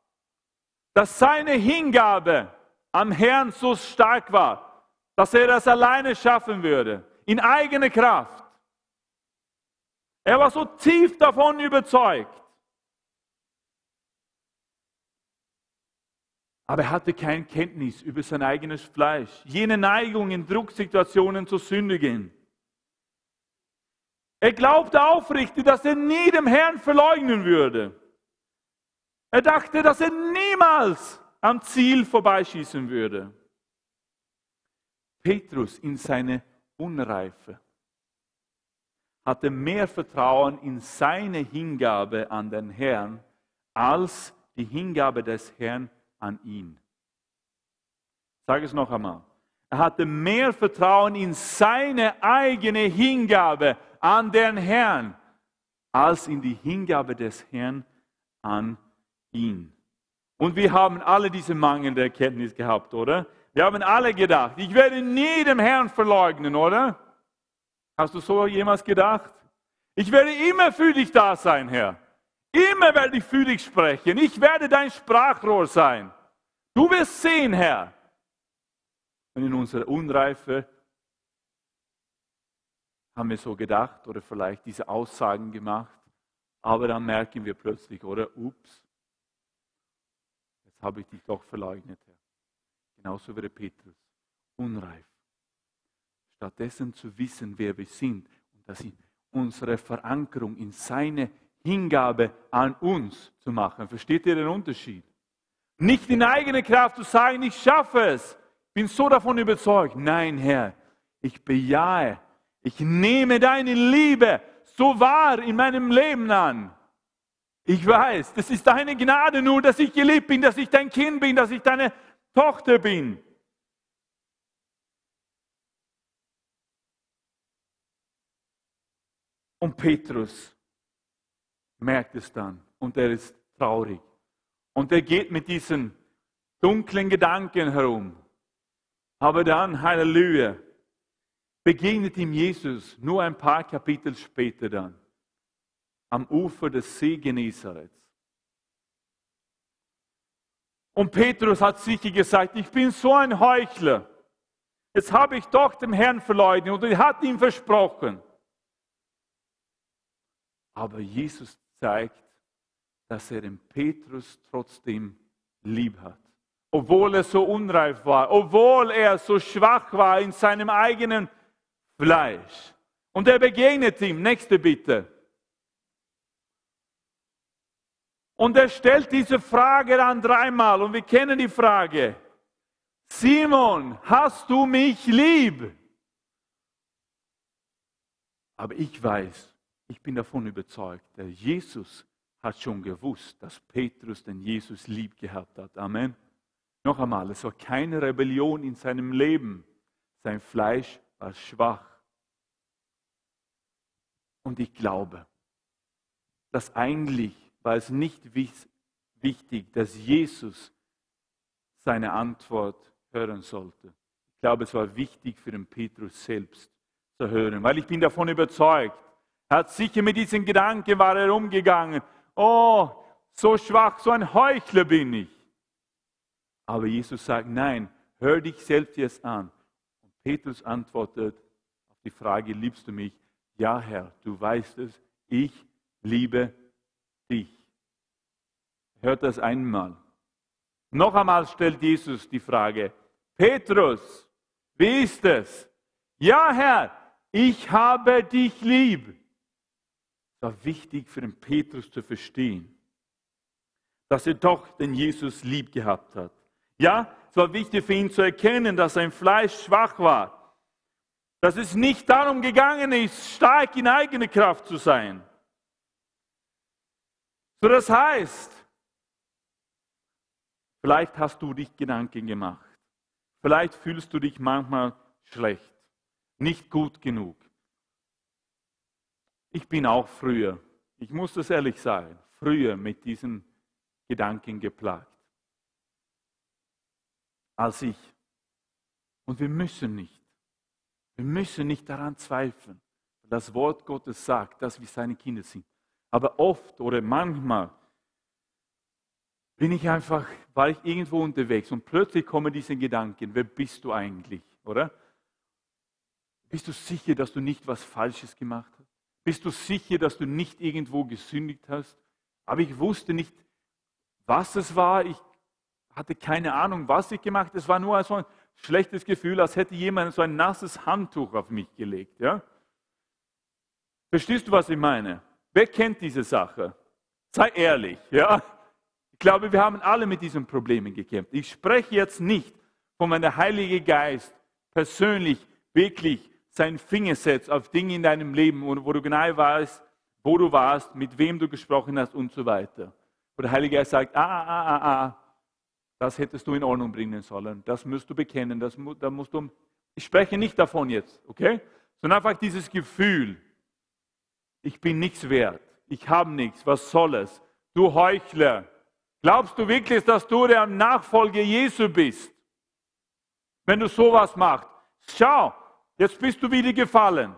dass seine Hingabe am Herrn so stark war, dass er das alleine schaffen würde, in eigener Kraft. Er war so tief davon überzeugt. Aber er hatte keine Kenntnis über sein eigenes Fleisch, jene Neigung in Drucksituationen zu sündigen. Er glaubte aufrichtig, dass er nie dem Herrn verleugnen würde. Er dachte, dass er niemals am Ziel vorbeischießen würde. Petrus in seine Unreife hatte mehr Vertrauen in seine Hingabe an den Herrn als die Hingabe des Herrn an ihn. Ich sage es noch einmal. Er hatte mehr Vertrauen in seine eigene Hingabe an den Herrn als in die Hingabe des Herrn an ihn. Und wir haben alle diese mangelnde Erkenntnis gehabt, oder? Wir haben alle gedacht, ich werde nie dem Herrn verleugnen, oder? Hast du so jemals gedacht? Ich werde immer für dich da sein, Herr. Immer werde ich für dich sprechen. Ich werde dein Sprachrohr sein. Du wirst sehen, Herr. Und in unserer Unreife haben wir so gedacht oder vielleicht diese Aussagen gemacht. Aber dann merken wir plötzlich, oder? Ups, jetzt habe ich dich doch verleugnet, Herr. Genauso der Petrus. Unreif. Stattdessen zu wissen, wer wir sind und dass unsere Verankerung in seine Hingabe an uns zu machen. Versteht ihr den Unterschied? Nicht in eigener Kraft zu sagen, ich schaffe es. Bin so davon überzeugt. Nein, Herr, ich bejahe, ich nehme deine Liebe so wahr in meinem Leben an. Ich weiß, das ist deine Gnade nur, dass ich geliebt bin, dass ich dein Kind bin, dass ich deine Tochter bin. Und Petrus merkt es dann und er ist traurig. Und er geht mit diesen dunklen Gedanken herum. Aber dann, Halleluja, begegnet ihm Jesus nur ein paar Kapitel später dann am Ufer des See Genezareth. Und Petrus hat sicher gesagt, ich bin so ein Heuchler. Jetzt habe ich doch dem Herrn verleugnet und er hat ihm versprochen. Aber Jesus zeigt, dass er den Petrus trotzdem lieb hat. Obwohl er so unreif war, obwohl er so schwach war in seinem eigenen Fleisch. Und er begegnet ihm, nächste Bitte. Und er stellt diese Frage dann dreimal und wir kennen die Frage. Simon, hast du mich lieb? Aber ich weiß, ich bin davon überzeugt, der Jesus hat schon gewusst, dass Petrus den Jesus lieb gehabt hat. Amen. Noch einmal, es war keine Rebellion in seinem Leben. Sein Fleisch war schwach. Und ich glaube, dass eigentlich war es nicht wichtig, dass Jesus seine Antwort hören sollte. Ich glaube, es war wichtig für den Petrus selbst zu hören, weil ich bin davon überzeugt, er hat sicher mit diesen Gedanken war er umgegangen. Oh, so schwach, so ein Heuchler bin ich. Aber Jesus sagt, nein, hör dich selbst jetzt an. Und Petrus antwortet auf die Frage, liebst du mich? Ja, Herr, du weißt es, ich liebe dich. Hört das einmal. Noch einmal stellt Jesus die Frage, Petrus, wie ist es? Ja, Herr, ich habe dich lieb. Es war wichtig für den Petrus zu verstehen, dass er doch den Jesus lieb gehabt hat. Ja, es war wichtig für ihn zu erkennen, dass sein Fleisch schwach war. Dass es nicht darum gegangen ist, stark in eigener Kraft zu sein. So das heißt, vielleicht hast du dich Gedanken gemacht. Vielleicht fühlst du dich manchmal schlecht, nicht gut genug. Ich bin auch früher, ich muss das ehrlich sagen, früher mit diesen Gedanken geplagt. Als ich. Und wir müssen nicht. Wir müssen nicht daran zweifeln. Das Wort Gottes sagt, dass wir seine Kinder sind. Aber oft oder manchmal bin ich einfach, war ich irgendwo unterwegs und plötzlich kommen diese Gedanken, wer bist du eigentlich, oder? Bist du sicher, dass du nicht was Falsches gemacht hast? Bist du sicher, dass du nicht irgendwo gesündigt hast? Aber ich wusste nicht, was es war. Ich hatte keine Ahnung, was ich gemacht habe. Es war nur so ein schlechtes Gefühl, als hätte jemand so ein nasses Handtuch auf mich gelegt. Ja? Verstehst du, was ich meine? Wer kennt diese Sache? Sei ehrlich. Ja? Ich glaube, wir haben alle mit diesen Problemen gekämpft. Ich spreche jetzt nicht von wenn der Heilige Geist persönlich wirklich seinen Finger setzt auf Dinge in deinem Leben, wo du genau weißt, wo du warst, mit wem du gesprochen hast und so weiter. Wo der Heilige Geist sagt, ah, ah, ah, ah, das hättest du in Ordnung bringen sollen, das musst du bekennen, das, da musst du, ich spreche nicht davon jetzt, okay? Sondern einfach dieses Gefühl, ich bin nichts wert, ich habe nichts, was soll es? Du Heuchler, glaubst du wirklich, dass du der Nachfolger Jesu bist? Wenn du sowas machst, schau, jetzt bist du wieder gefallen.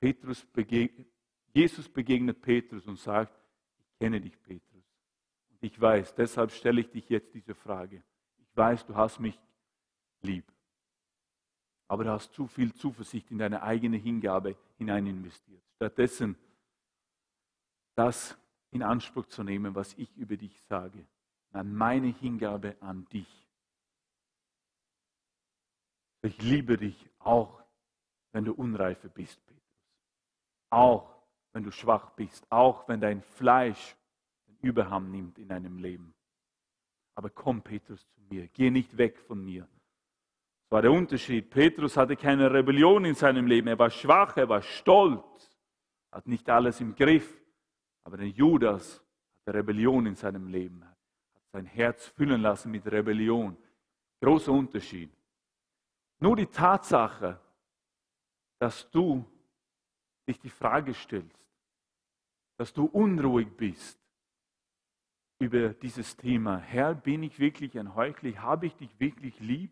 Petrus begegnet, Jesus begegnet Petrus und sagt, ich kenne dich, Petrus. Und ich weiß, deshalb stelle ich dich jetzt diese Frage. Ich weiß, du hast mich lieb. Aber du hast zu viel Zuversicht in deine eigene Hingabe hinein investiert. Stattdessen das in Anspruch zu nehmen, was ich über dich sage. An meine Hingabe an dich. Ich liebe dich auch, wenn du unreife bist, Petrus. Auch wenn du schwach bist, auch wenn dein Fleisch den Überhang nimmt in deinem Leben. Aber komm, Petrus, zu mir. Geh nicht weg von mir. War der Unterschied. Petrus hatte keine Rebellion in seinem Leben. Er war schwach, er war stolz, hat nicht alles im Griff. Aber der Judas hatte Rebellion in seinem Leben, hat sein Herz füllen lassen mit Rebellion. Großer Unterschied. Nur die Tatsache, dass du dich die Frage stellst, dass du unruhig bist über dieses Thema, Herr, bin ich wirklich ein Heuchler, habe ich dich wirklich lieb?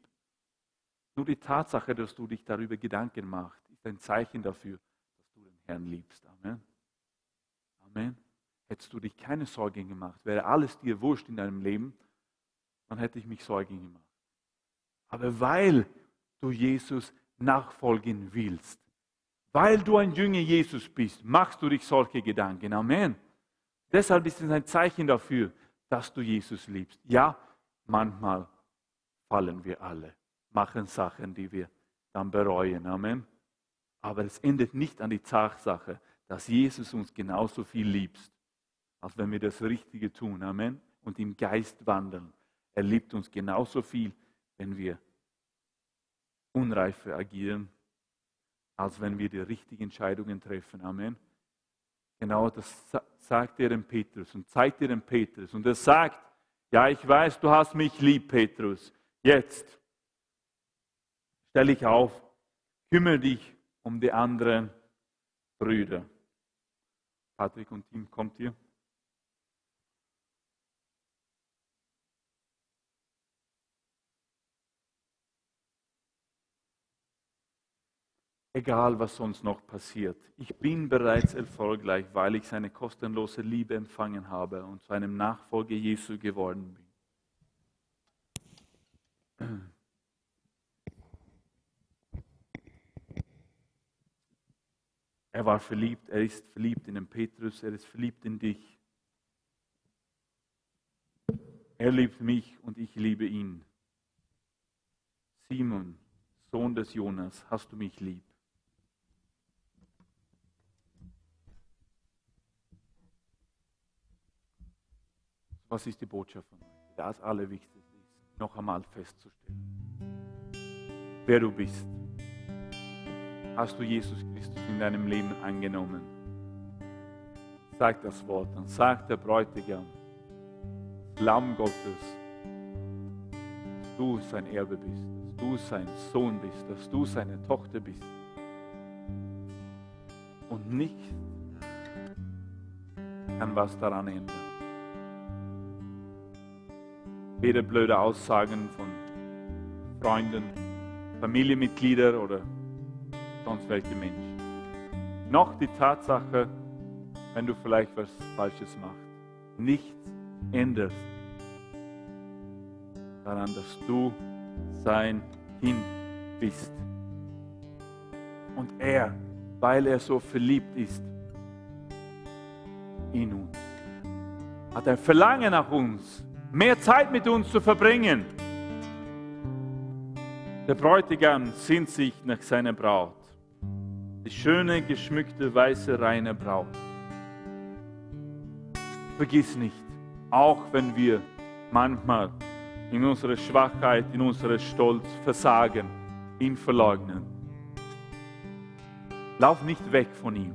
Nur die Tatsache, dass du dich darüber Gedanken machst, ist ein Zeichen dafür, dass du den Herrn liebst. Amen. Amen. Hättest du dich keine Sorgen gemacht, wäre alles dir wurscht in deinem Leben, dann hätte ich mich Sorgen gemacht. Aber weil du Jesus nachfolgen willst. Weil du ein Jünger Jesus bist, machst du dich solche Gedanken. Amen. Deshalb ist es ein Zeichen dafür, dass du Jesus liebst. Ja, manchmal fallen wir alle, machen Sachen, die wir dann bereuen. Amen. Aber es endet nicht an die Tatsache, dass Jesus uns genauso viel liebt, als wenn wir das Richtige tun. Amen. Und im Geist wandeln. Er liebt uns genauso viel, wenn wir unreife agieren, als wenn wir die richtigen Entscheidungen treffen. Amen. Genau das sagt er dem Petrus und zeigt er dem Petrus. Und er sagt, ja, ich weiß, du hast mich lieb, Petrus. Jetzt stell dich auf, kümmere dich um die anderen Brüder. Patrick und Tim, kommt ihr? egal was sonst noch passiert. Ich bin bereits erfolgreich, weil ich seine kostenlose Liebe empfangen habe und zu einem Nachfolger Jesu geworden bin. Er war verliebt, er ist verliebt in den Petrus, er ist verliebt in dich. Er liebt mich und ich liebe ihn. Simon, Sohn des Jonas, hast du mich lieb? Was ist die Botschaft von heute? Das Allerwichtigste ist, noch einmal festzustellen, wer du bist. Hast du Jesus Christus in deinem Leben angenommen? Sag das Wort, dann sagt der Bräutigam, Lamm Gottes, dass du sein Erbe bist, dass du sein Sohn bist, dass du seine Tochter bist. Und nichts kann was daran ändern. Weder blöde Aussagen von Freunden, Familienmitgliedern oder sonst welche Menschen. Noch die Tatsache, wenn du vielleicht was Falsches machst. Nichts ändert daran, dass du sein Kind bist. Und er, weil er so verliebt ist in uns, hat ein Verlangen nach uns, mehr Zeit mit uns zu verbringen. Der Bräutigam sehnt sich nach seiner Braut, die schöne, geschmückte, weiße, reine Braut. Vergiss nicht, auch wenn wir manchmal in unserer Schwachheit, in unserem Stolz versagen, ihn verleugnen. Lauf nicht weg von ihm,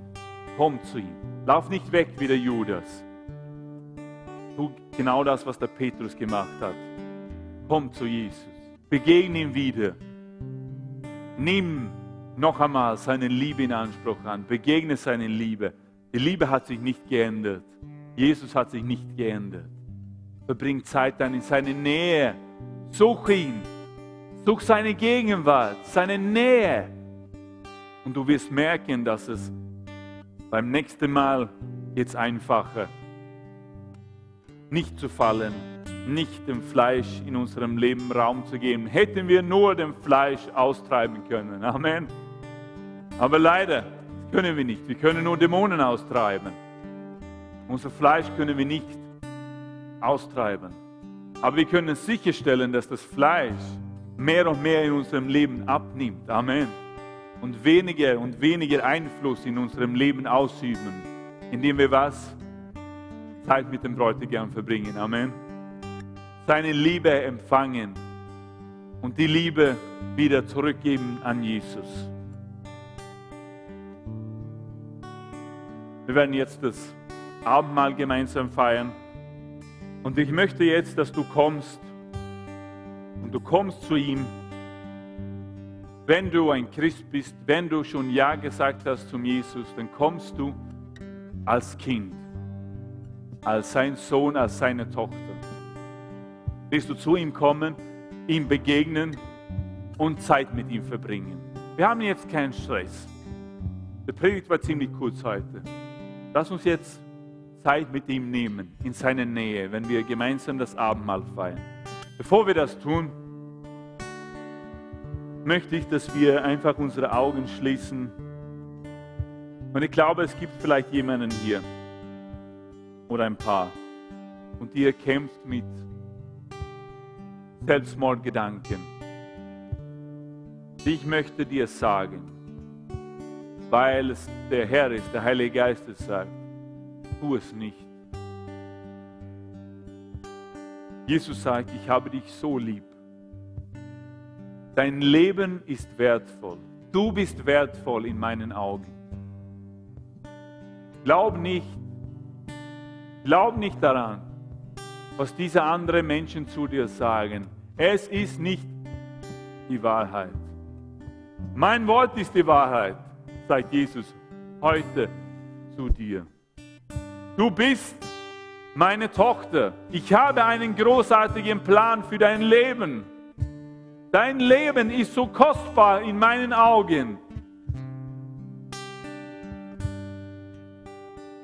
komm zu ihm. Lauf nicht weg wie der Judas. Tu genau das, was der Petrus gemacht hat. Komm zu Jesus, begegne ihm wieder. Nimm noch einmal seine Liebe in Anspruch an, begegne seine Liebe. Die Liebe hat sich nicht geändert. Jesus hat sich nicht geändert. Verbring Zeit dann in seine Nähe. Such ihn. Such seine Gegenwart, seine Nähe. Und du wirst merken, dass es beim nächsten Mal jetzt einfacher nicht zu fallen, nicht dem Fleisch in unserem Leben Raum zu geben. Hätten wir nur dem Fleisch austreiben können. Amen. Aber leider können wir nicht. Wir können nur Dämonen austreiben. Unser Fleisch können wir nicht austreiben. Aber wir können sicherstellen, dass das Fleisch mehr und mehr in unserem Leben abnimmt. Amen. Und weniger und weniger Einfluss in unserem Leben ausüben, indem wir was? Zeit mit dem Bräutigam verbringen. Amen. Seine Liebe empfangen und die Liebe wieder zurückgeben an Jesus. Wir werden jetzt das Abendmahl gemeinsam feiern. Und ich möchte jetzt, dass du kommst und du kommst zu ihm, wenn du ein Christ bist, wenn du schon Ja gesagt hast zum Jesus, dann kommst du als Kind, als sein Sohn, als seine Tochter. Wirst du zu ihm kommen, ihm begegnen und Zeit mit ihm verbringen. Wir haben jetzt keinen Stress. Der Predigt war ziemlich kurz heute. Lass uns jetzt Zeit mit ihm nehmen, in seiner Nähe, wenn wir gemeinsam das Abendmahl feiern. Bevor wir das tun, möchte ich, dass wir einfach unsere Augen schließen. Und ich glaube, es gibt vielleicht jemanden hier oder ein paar und ihr kämpft mit Selbstmordgedanken. Ich möchte dir sagen, weil es der Herr ist, der Heilige Geist es sagt, tu es nicht. Jesus sagt, ich habe dich so lieb. Dein Leben ist wertvoll. Du bist wertvoll in meinen Augen. Glaub nicht, glaub nicht daran, was diese anderen Menschen zu dir sagen. Es ist nicht die Wahrheit. Mein Wort ist die Wahrheit, sagt Jesus heute zu dir. Du bist meine Tochter. Ich habe einen großartigen Plan für dein Leben. Dein Leben ist so kostbar in meinen Augen.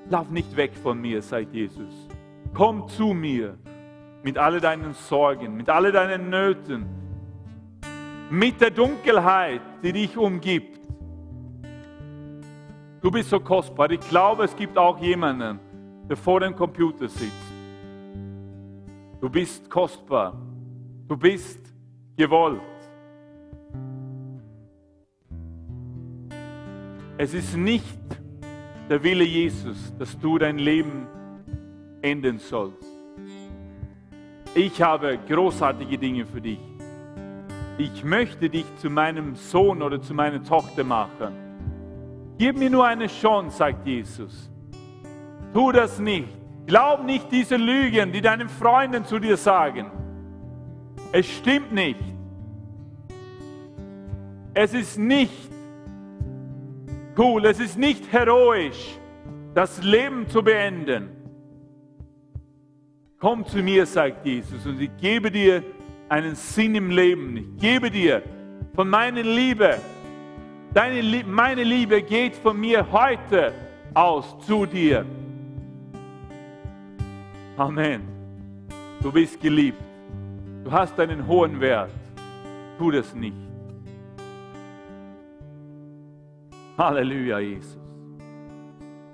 Lauf nicht weg von mir, sagt Jesus. Komm zu mir mit all deinen Sorgen, mit all deinen Nöten, mit der Dunkelheit, die dich umgibt. Du bist so kostbar. Ich glaube, es gibt auch jemanden, der vor dem Computer sitzt. Du bist kostbar. Du bist gewollt. Es ist nicht der Wille Jesus, dass du dein Leben enden sollst. Ich habe großartige Dinge für dich. Ich möchte dich zu meinem Sohn oder zu meiner Tochter machen. Gib mir nur eine Chance, sagt Jesus. Tu das nicht. Glaub nicht diese Lügen, die deinen Freunden zu dir sagen. Es stimmt nicht. Es ist nicht cool, es ist nicht heroisch, das Leben zu beenden. Komm zu mir, sagt Jesus, und ich gebe dir einen Sinn im Leben. Ich gebe dir von meiner Liebe. Deine, meine Liebe geht von mir heute aus zu dir. Amen. Du bist geliebt. Du hast einen hohen Wert. Tu das nicht. Halleluja, Jesus.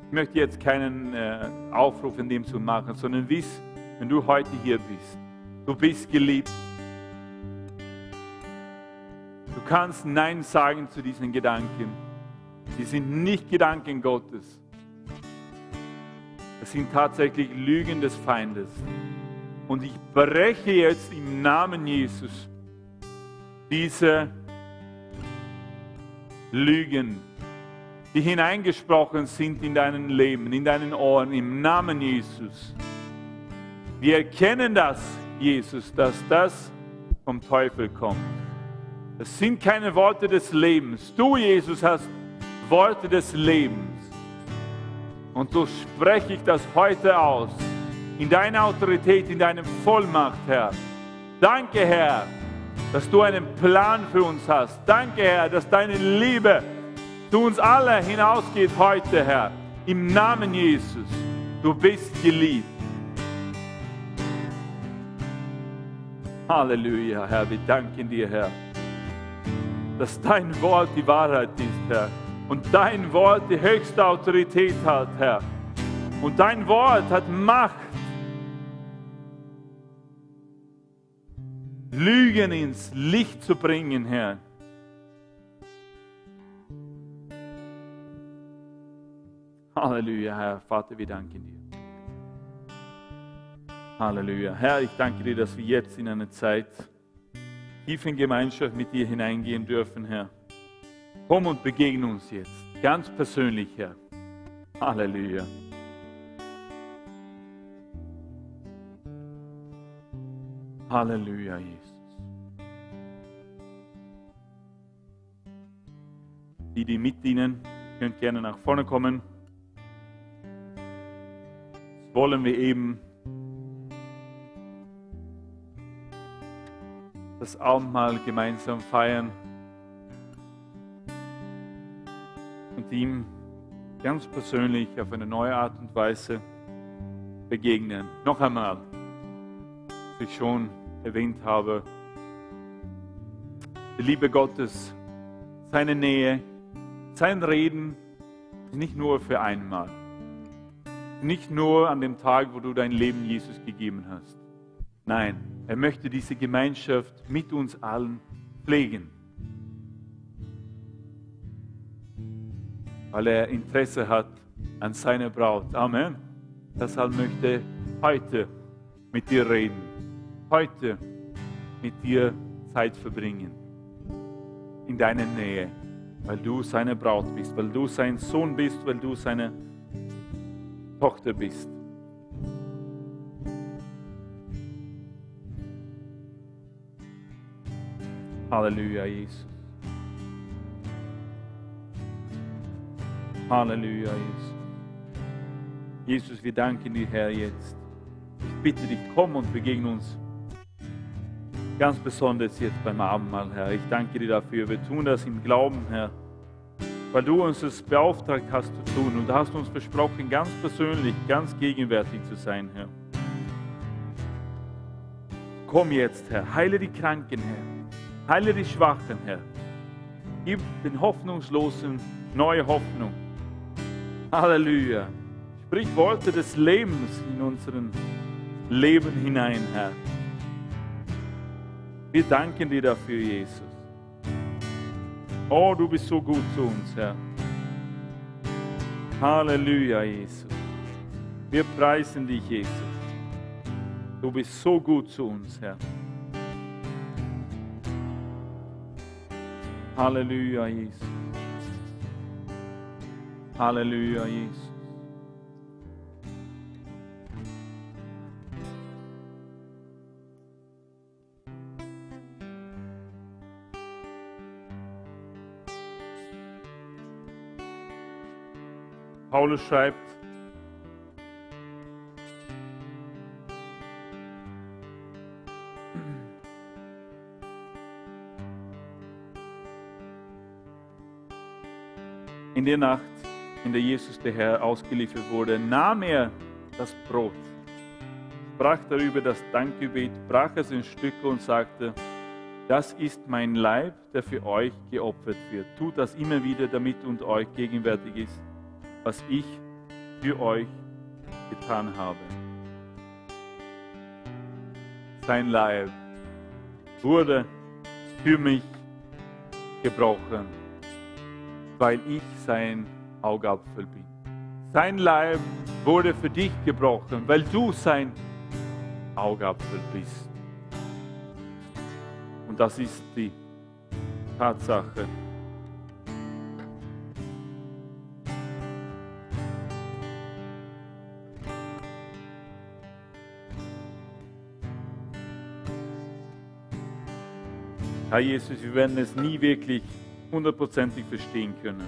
Ich möchte jetzt keinen äh, Aufruf in dem zu machen, sondern wiss, wenn du heute hier bist, Du bist geliebt. Du kannst Nein sagen zu diesen Gedanken. Sie sind nicht Gedanken Gottes. Es sind tatsächlich Lügen des Feindes. Und ich breche jetzt im Namen Jesus diese Lügen, die hineingesprochen sind in dein Leben, in deinen Ohren, im Namen Jesus. Wir erkennen das, Jesus, dass das vom Teufel kommt. Das sind keine Worte des Lebens. Du, Jesus, hast Worte des Lebens. Und so spreche ich das heute aus. In deiner Autorität, in deiner Vollmacht, Herr. Danke, Herr, dass du einen Plan für uns hast. Danke, Herr, dass deine Liebe zu uns alle hinausgeht heute, Herr. Im Namen Jesus. Du bist geliebt. Halleluja, Herr. Wir danken dir, Herr, dass dein Wort die Wahrheit ist, Herr. Und dein Wort die höchste Autorität hat, Herr. Und dein Wort hat Macht. Lügen ins Licht zu bringen, Herr. Halleluja, Herr. Vater, wir danken dir. Halleluja. Herr, ich danke dir, dass wir jetzt in eine Zeit tief in Gemeinschaft mit dir hineingehen dürfen, Herr. Komm und begegne uns jetzt, ganz persönlich, Herr. Halleluja. Halleluja, Jesus. Die, die mitdienen, könnt gerne nach vorne kommen. Das wollen wir eben das Abendmahl gemeinsam feiern und ihm ganz persönlich auf eine neue Art und Weise begegnen. Noch einmal, wie ich schon erwähnt habe, die Liebe Gottes, seine Nähe, sein Reden ist nicht nur für einmal, nicht nur an dem Tag, wo du dein Leben Jesus gegeben hast. Nein, er möchte diese Gemeinschaft mit uns allen pflegen. Weil er Interesse hat an seiner Braut. Amen. Deshalb möchte heute mit dir reden. Heute mit dir Zeit verbringen. In deiner Nähe. Weil du seine Braut bist. Weil du sein Sohn bist. Weil du seine Tochter bist. Halleluja, Jesus. Halleluja, Jesus. Jesus, wir danken dir, Herr, jetzt. Ich bitte dich, komm und begegne uns. Ganz besonders jetzt beim Abendmahl, Herr. Ich danke dir dafür. Wir tun das im Glauben, Herr. Weil du uns es beauftragt hast zu tun. Und hast uns versprochen, ganz persönlich, ganz gegenwärtig zu sein, Herr. Komm jetzt, Herr. Heile die Kranken, Herr. Heile die Schwachen, Herr. Gib den Hoffnungslosen neue Hoffnung. Halleluja. Sprich Worte des Lebens in unseren Leben hinein, Herr. Wir danken dir dafür, Jesus. Oh, du bist so gut zu uns, Herr. Halleluja, Jesus. Wir preisen dich, Jesus. Du bist so gut zu uns, Herr. Halleluja, Jesus. Halleluja, Jesus. Paulus schreibt, In der Nacht, in der Jesus der Herr ausgeliefert wurde, nahm er das Brot, sprach darüber das Dankgebet, brach es in Stücke und sagte, das ist mein Leib, der für euch geopfert wird. Tut das immer wieder, damit und euch gegenwärtig ist, was ich für euch getan habe. sein Leib wurde für mich gebrochen, weil ich sein Augapfel bin. Sein Leib wurde für dich gebrochen, weil du sein Augapfel bist. Und das ist die Tatsache. Herr Jesus, wir werden es nie wirklich hundertprozentig verstehen können.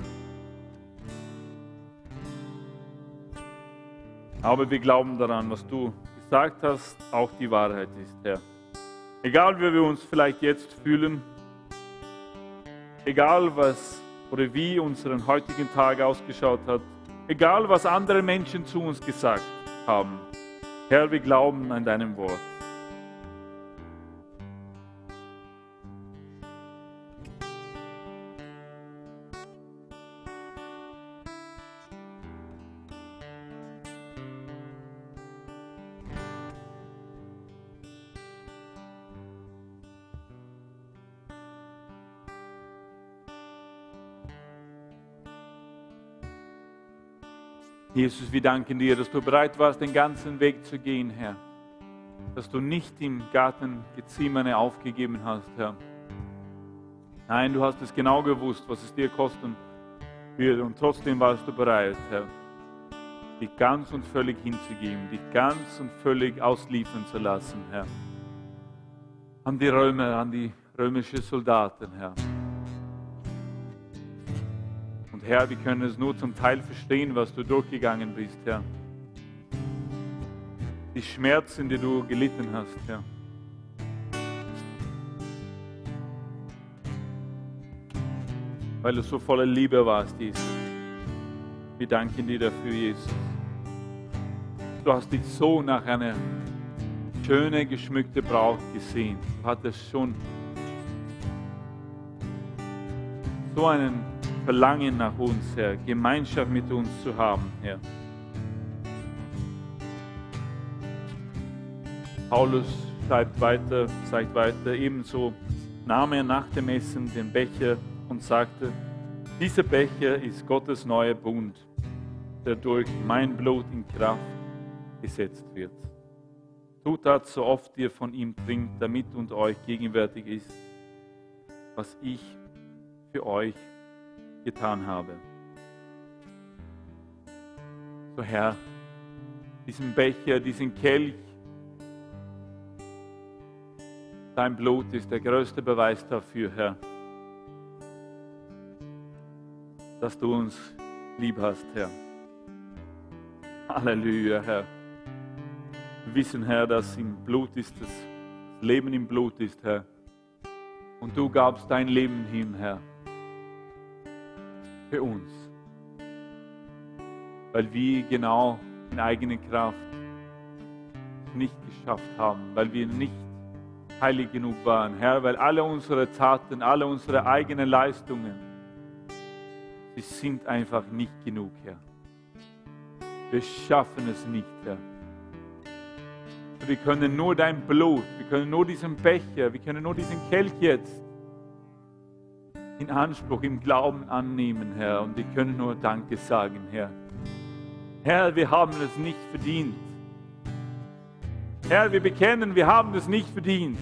Aber wir glauben daran, was du gesagt hast, auch die Wahrheit ist, Herr. Egal wie wir uns vielleicht jetzt fühlen, egal was oder wie unseren heutigen Tag ausgeschaut hat, egal was andere Menschen zu uns gesagt haben, Herr, wir glauben an deinem Wort. Jesus, wir danken dir, dass du bereit warst, den ganzen Weg zu gehen, Herr. Dass du nicht im Garten Gethsemane aufgegeben hast, Herr. Nein, du hast es genau gewusst, was es dir kosten wird und trotzdem warst du bereit, Herr, dich ganz und völlig hinzugeben, dich ganz und völlig ausliefern zu lassen, Herr. An die Römer, an die römischen Soldaten, Herr. Herr, wir können es nur zum Teil verstehen, was du durchgegangen bist, Herr. Die Schmerzen, die du gelitten hast, Herr. Weil du so voller Liebe warst, Jesus. Wir danken dir dafür, Jesus. Du hast dich so nach einer schönen, geschmückten Braut gesehen. Du hattest schon so einen Verlangen nach uns, Herr, Gemeinschaft mit uns zu haben, Herr. Paulus schreibt weiter, sagt weiter, ebenso nahm er nach dem Essen den Becher und sagte, dieser Becher ist Gottes neuer Bund, der durch mein Blut in Kraft gesetzt wird. Tut das, so oft ihr von ihm trinkt, damit und euch gegenwärtig ist, was ich für euch getan habe. So Herr, diesen Becher, diesen Kelch, dein Blut ist der größte Beweis dafür, Herr, dass du uns lieb hast, Herr. Halleluja, Herr. Wir wissen, Herr, dass im Blut ist das Leben im Blut ist, Herr. Und du gabst dein Leben hin, Herr für uns. Weil wir genau in eigener Kraft nicht geschafft haben, weil wir nicht heilig genug waren. Herr, weil alle unsere Taten, alle unsere eigenen Leistungen, sie sind einfach nicht genug, Herr. Wir schaffen es nicht, Herr. Wir können nur dein Blut, wir können nur diesen Becher, wir können nur diesen Kelch jetzt in Anspruch, im Glauben annehmen, Herr. Und wir können nur Danke sagen, Herr. Herr, wir haben es nicht verdient. Herr, wir bekennen, wir haben es nicht verdient.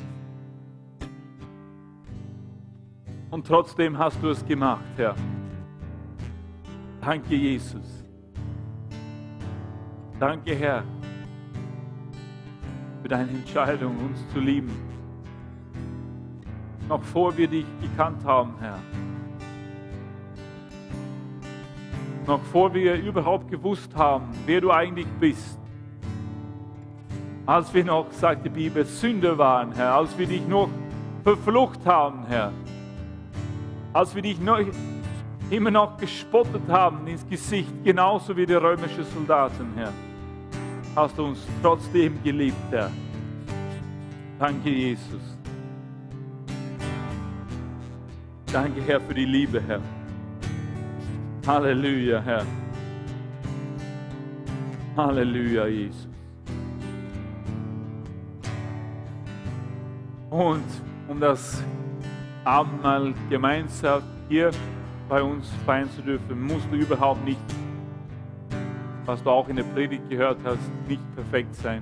Und trotzdem hast du es gemacht, Herr. Danke, Jesus. Danke, Herr, für deine Entscheidung, uns zu lieben noch vor wir dich gekannt haben, Herr. Noch vor wir überhaupt gewusst haben, wer du eigentlich bist. Als wir noch, sagt die Bibel, Sünder waren, Herr, als wir dich noch verflucht haben, Herr. Als wir dich noch, immer noch gespottet haben ins Gesicht, genauso wie die römischen Soldaten, Herr. Hast du uns trotzdem geliebt, Herr. Danke, Jesus. Danke, Herr, für die Liebe, Herr. Halleluja, Herr. Halleluja, Jesus. Und um das Abendmahl gemeinsam hier bei uns feiern zu dürfen, musst du überhaupt nicht, was du auch in der Predigt gehört hast, nicht perfekt sein,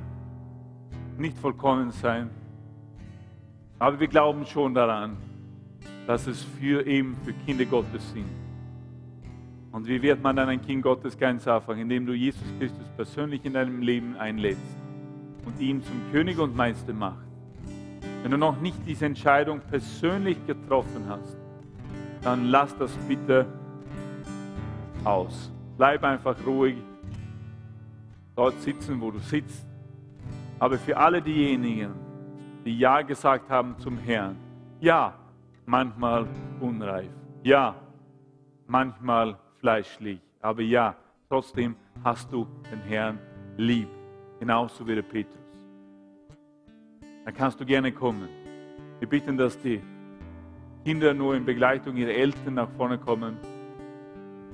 nicht vollkommen sein. Aber wir glauben schon daran, dass es für eben für Kinder Gottes sind. Und wie wird man dann ein Kind Gottes ganz einfach? Indem du Jesus Christus persönlich in deinem Leben einlädst und ihn zum König und Meister machst. Wenn du noch nicht diese Entscheidung persönlich getroffen hast, dann lass das bitte aus. Bleib einfach ruhig dort sitzen, wo du sitzt. Aber für alle diejenigen, die Ja gesagt haben zum Herrn, ja, manchmal unreif, ja, manchmal fleischlich, aber ja, trotzdem hast du den Herrn lieb, genauso wie der Petrus. Dann kannst du gerne kommen. Wir bitten, dass die Kinder nur in Begleitung ihrer Eltern nach vorne kommen.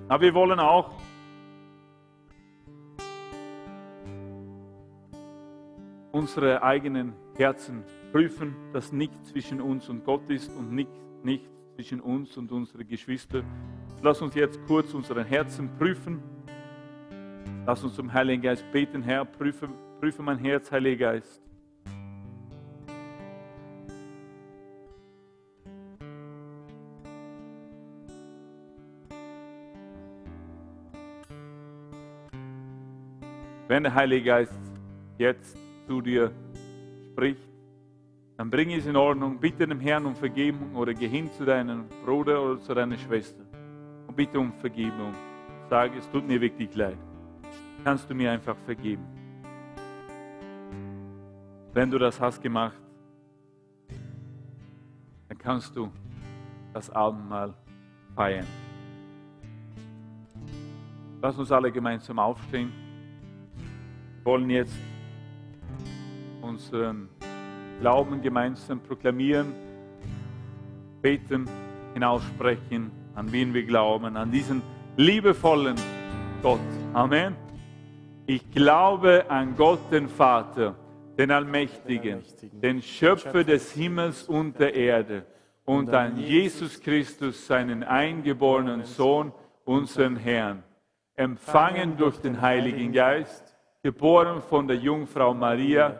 Aber wir wollen auch unsere eigenen Herzen prüfen, dass nichts zwischen uns und Gott ist und nichts nicht zwischen uns und unseren Geschwistern. Lass uns jetzt kurz unsere Herzen prüfen. Lass uns zum Heiligen Geist beten, Herr, prüfe, prüfe mein Herz, Heiliger Geist. Wenn der Heilige Geist jetzt zu dir spricht, dann bring es in Ordnung, bitte dem Herrn um Vergebung oder geh hin zu deinem Bruder oder zu deiner Schwester und bitte um Vergebung. Sag, es tut mir wirklich leid. Kannst du mir einfach vergeben? Wenn du das hast gemacht, dann kannst du das Abendmahl feiern. Lass uns alle gemeinsam aufstehen wollen jetzt unseren Glauben gemeinsam proklamieren, beten, hinaussprechen, an wen wir glauben, an diesen liebevollen Gott. Amen. Ich glaube an Gott, den Vater, den Allmächtigen, den Schöpfer des Himmels und der Erde und an Jesus Christus, seinen eingeborenen Sohn, unseren Herrn, empfangen durch den Heiligen Geist, geboren von der Jungfrau Maria,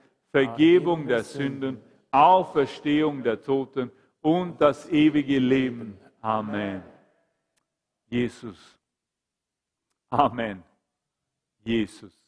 Vergebung der Sünden, Auferstehung der Toten und das ewige Leben. Amen. Jesus. Amen. Jesus.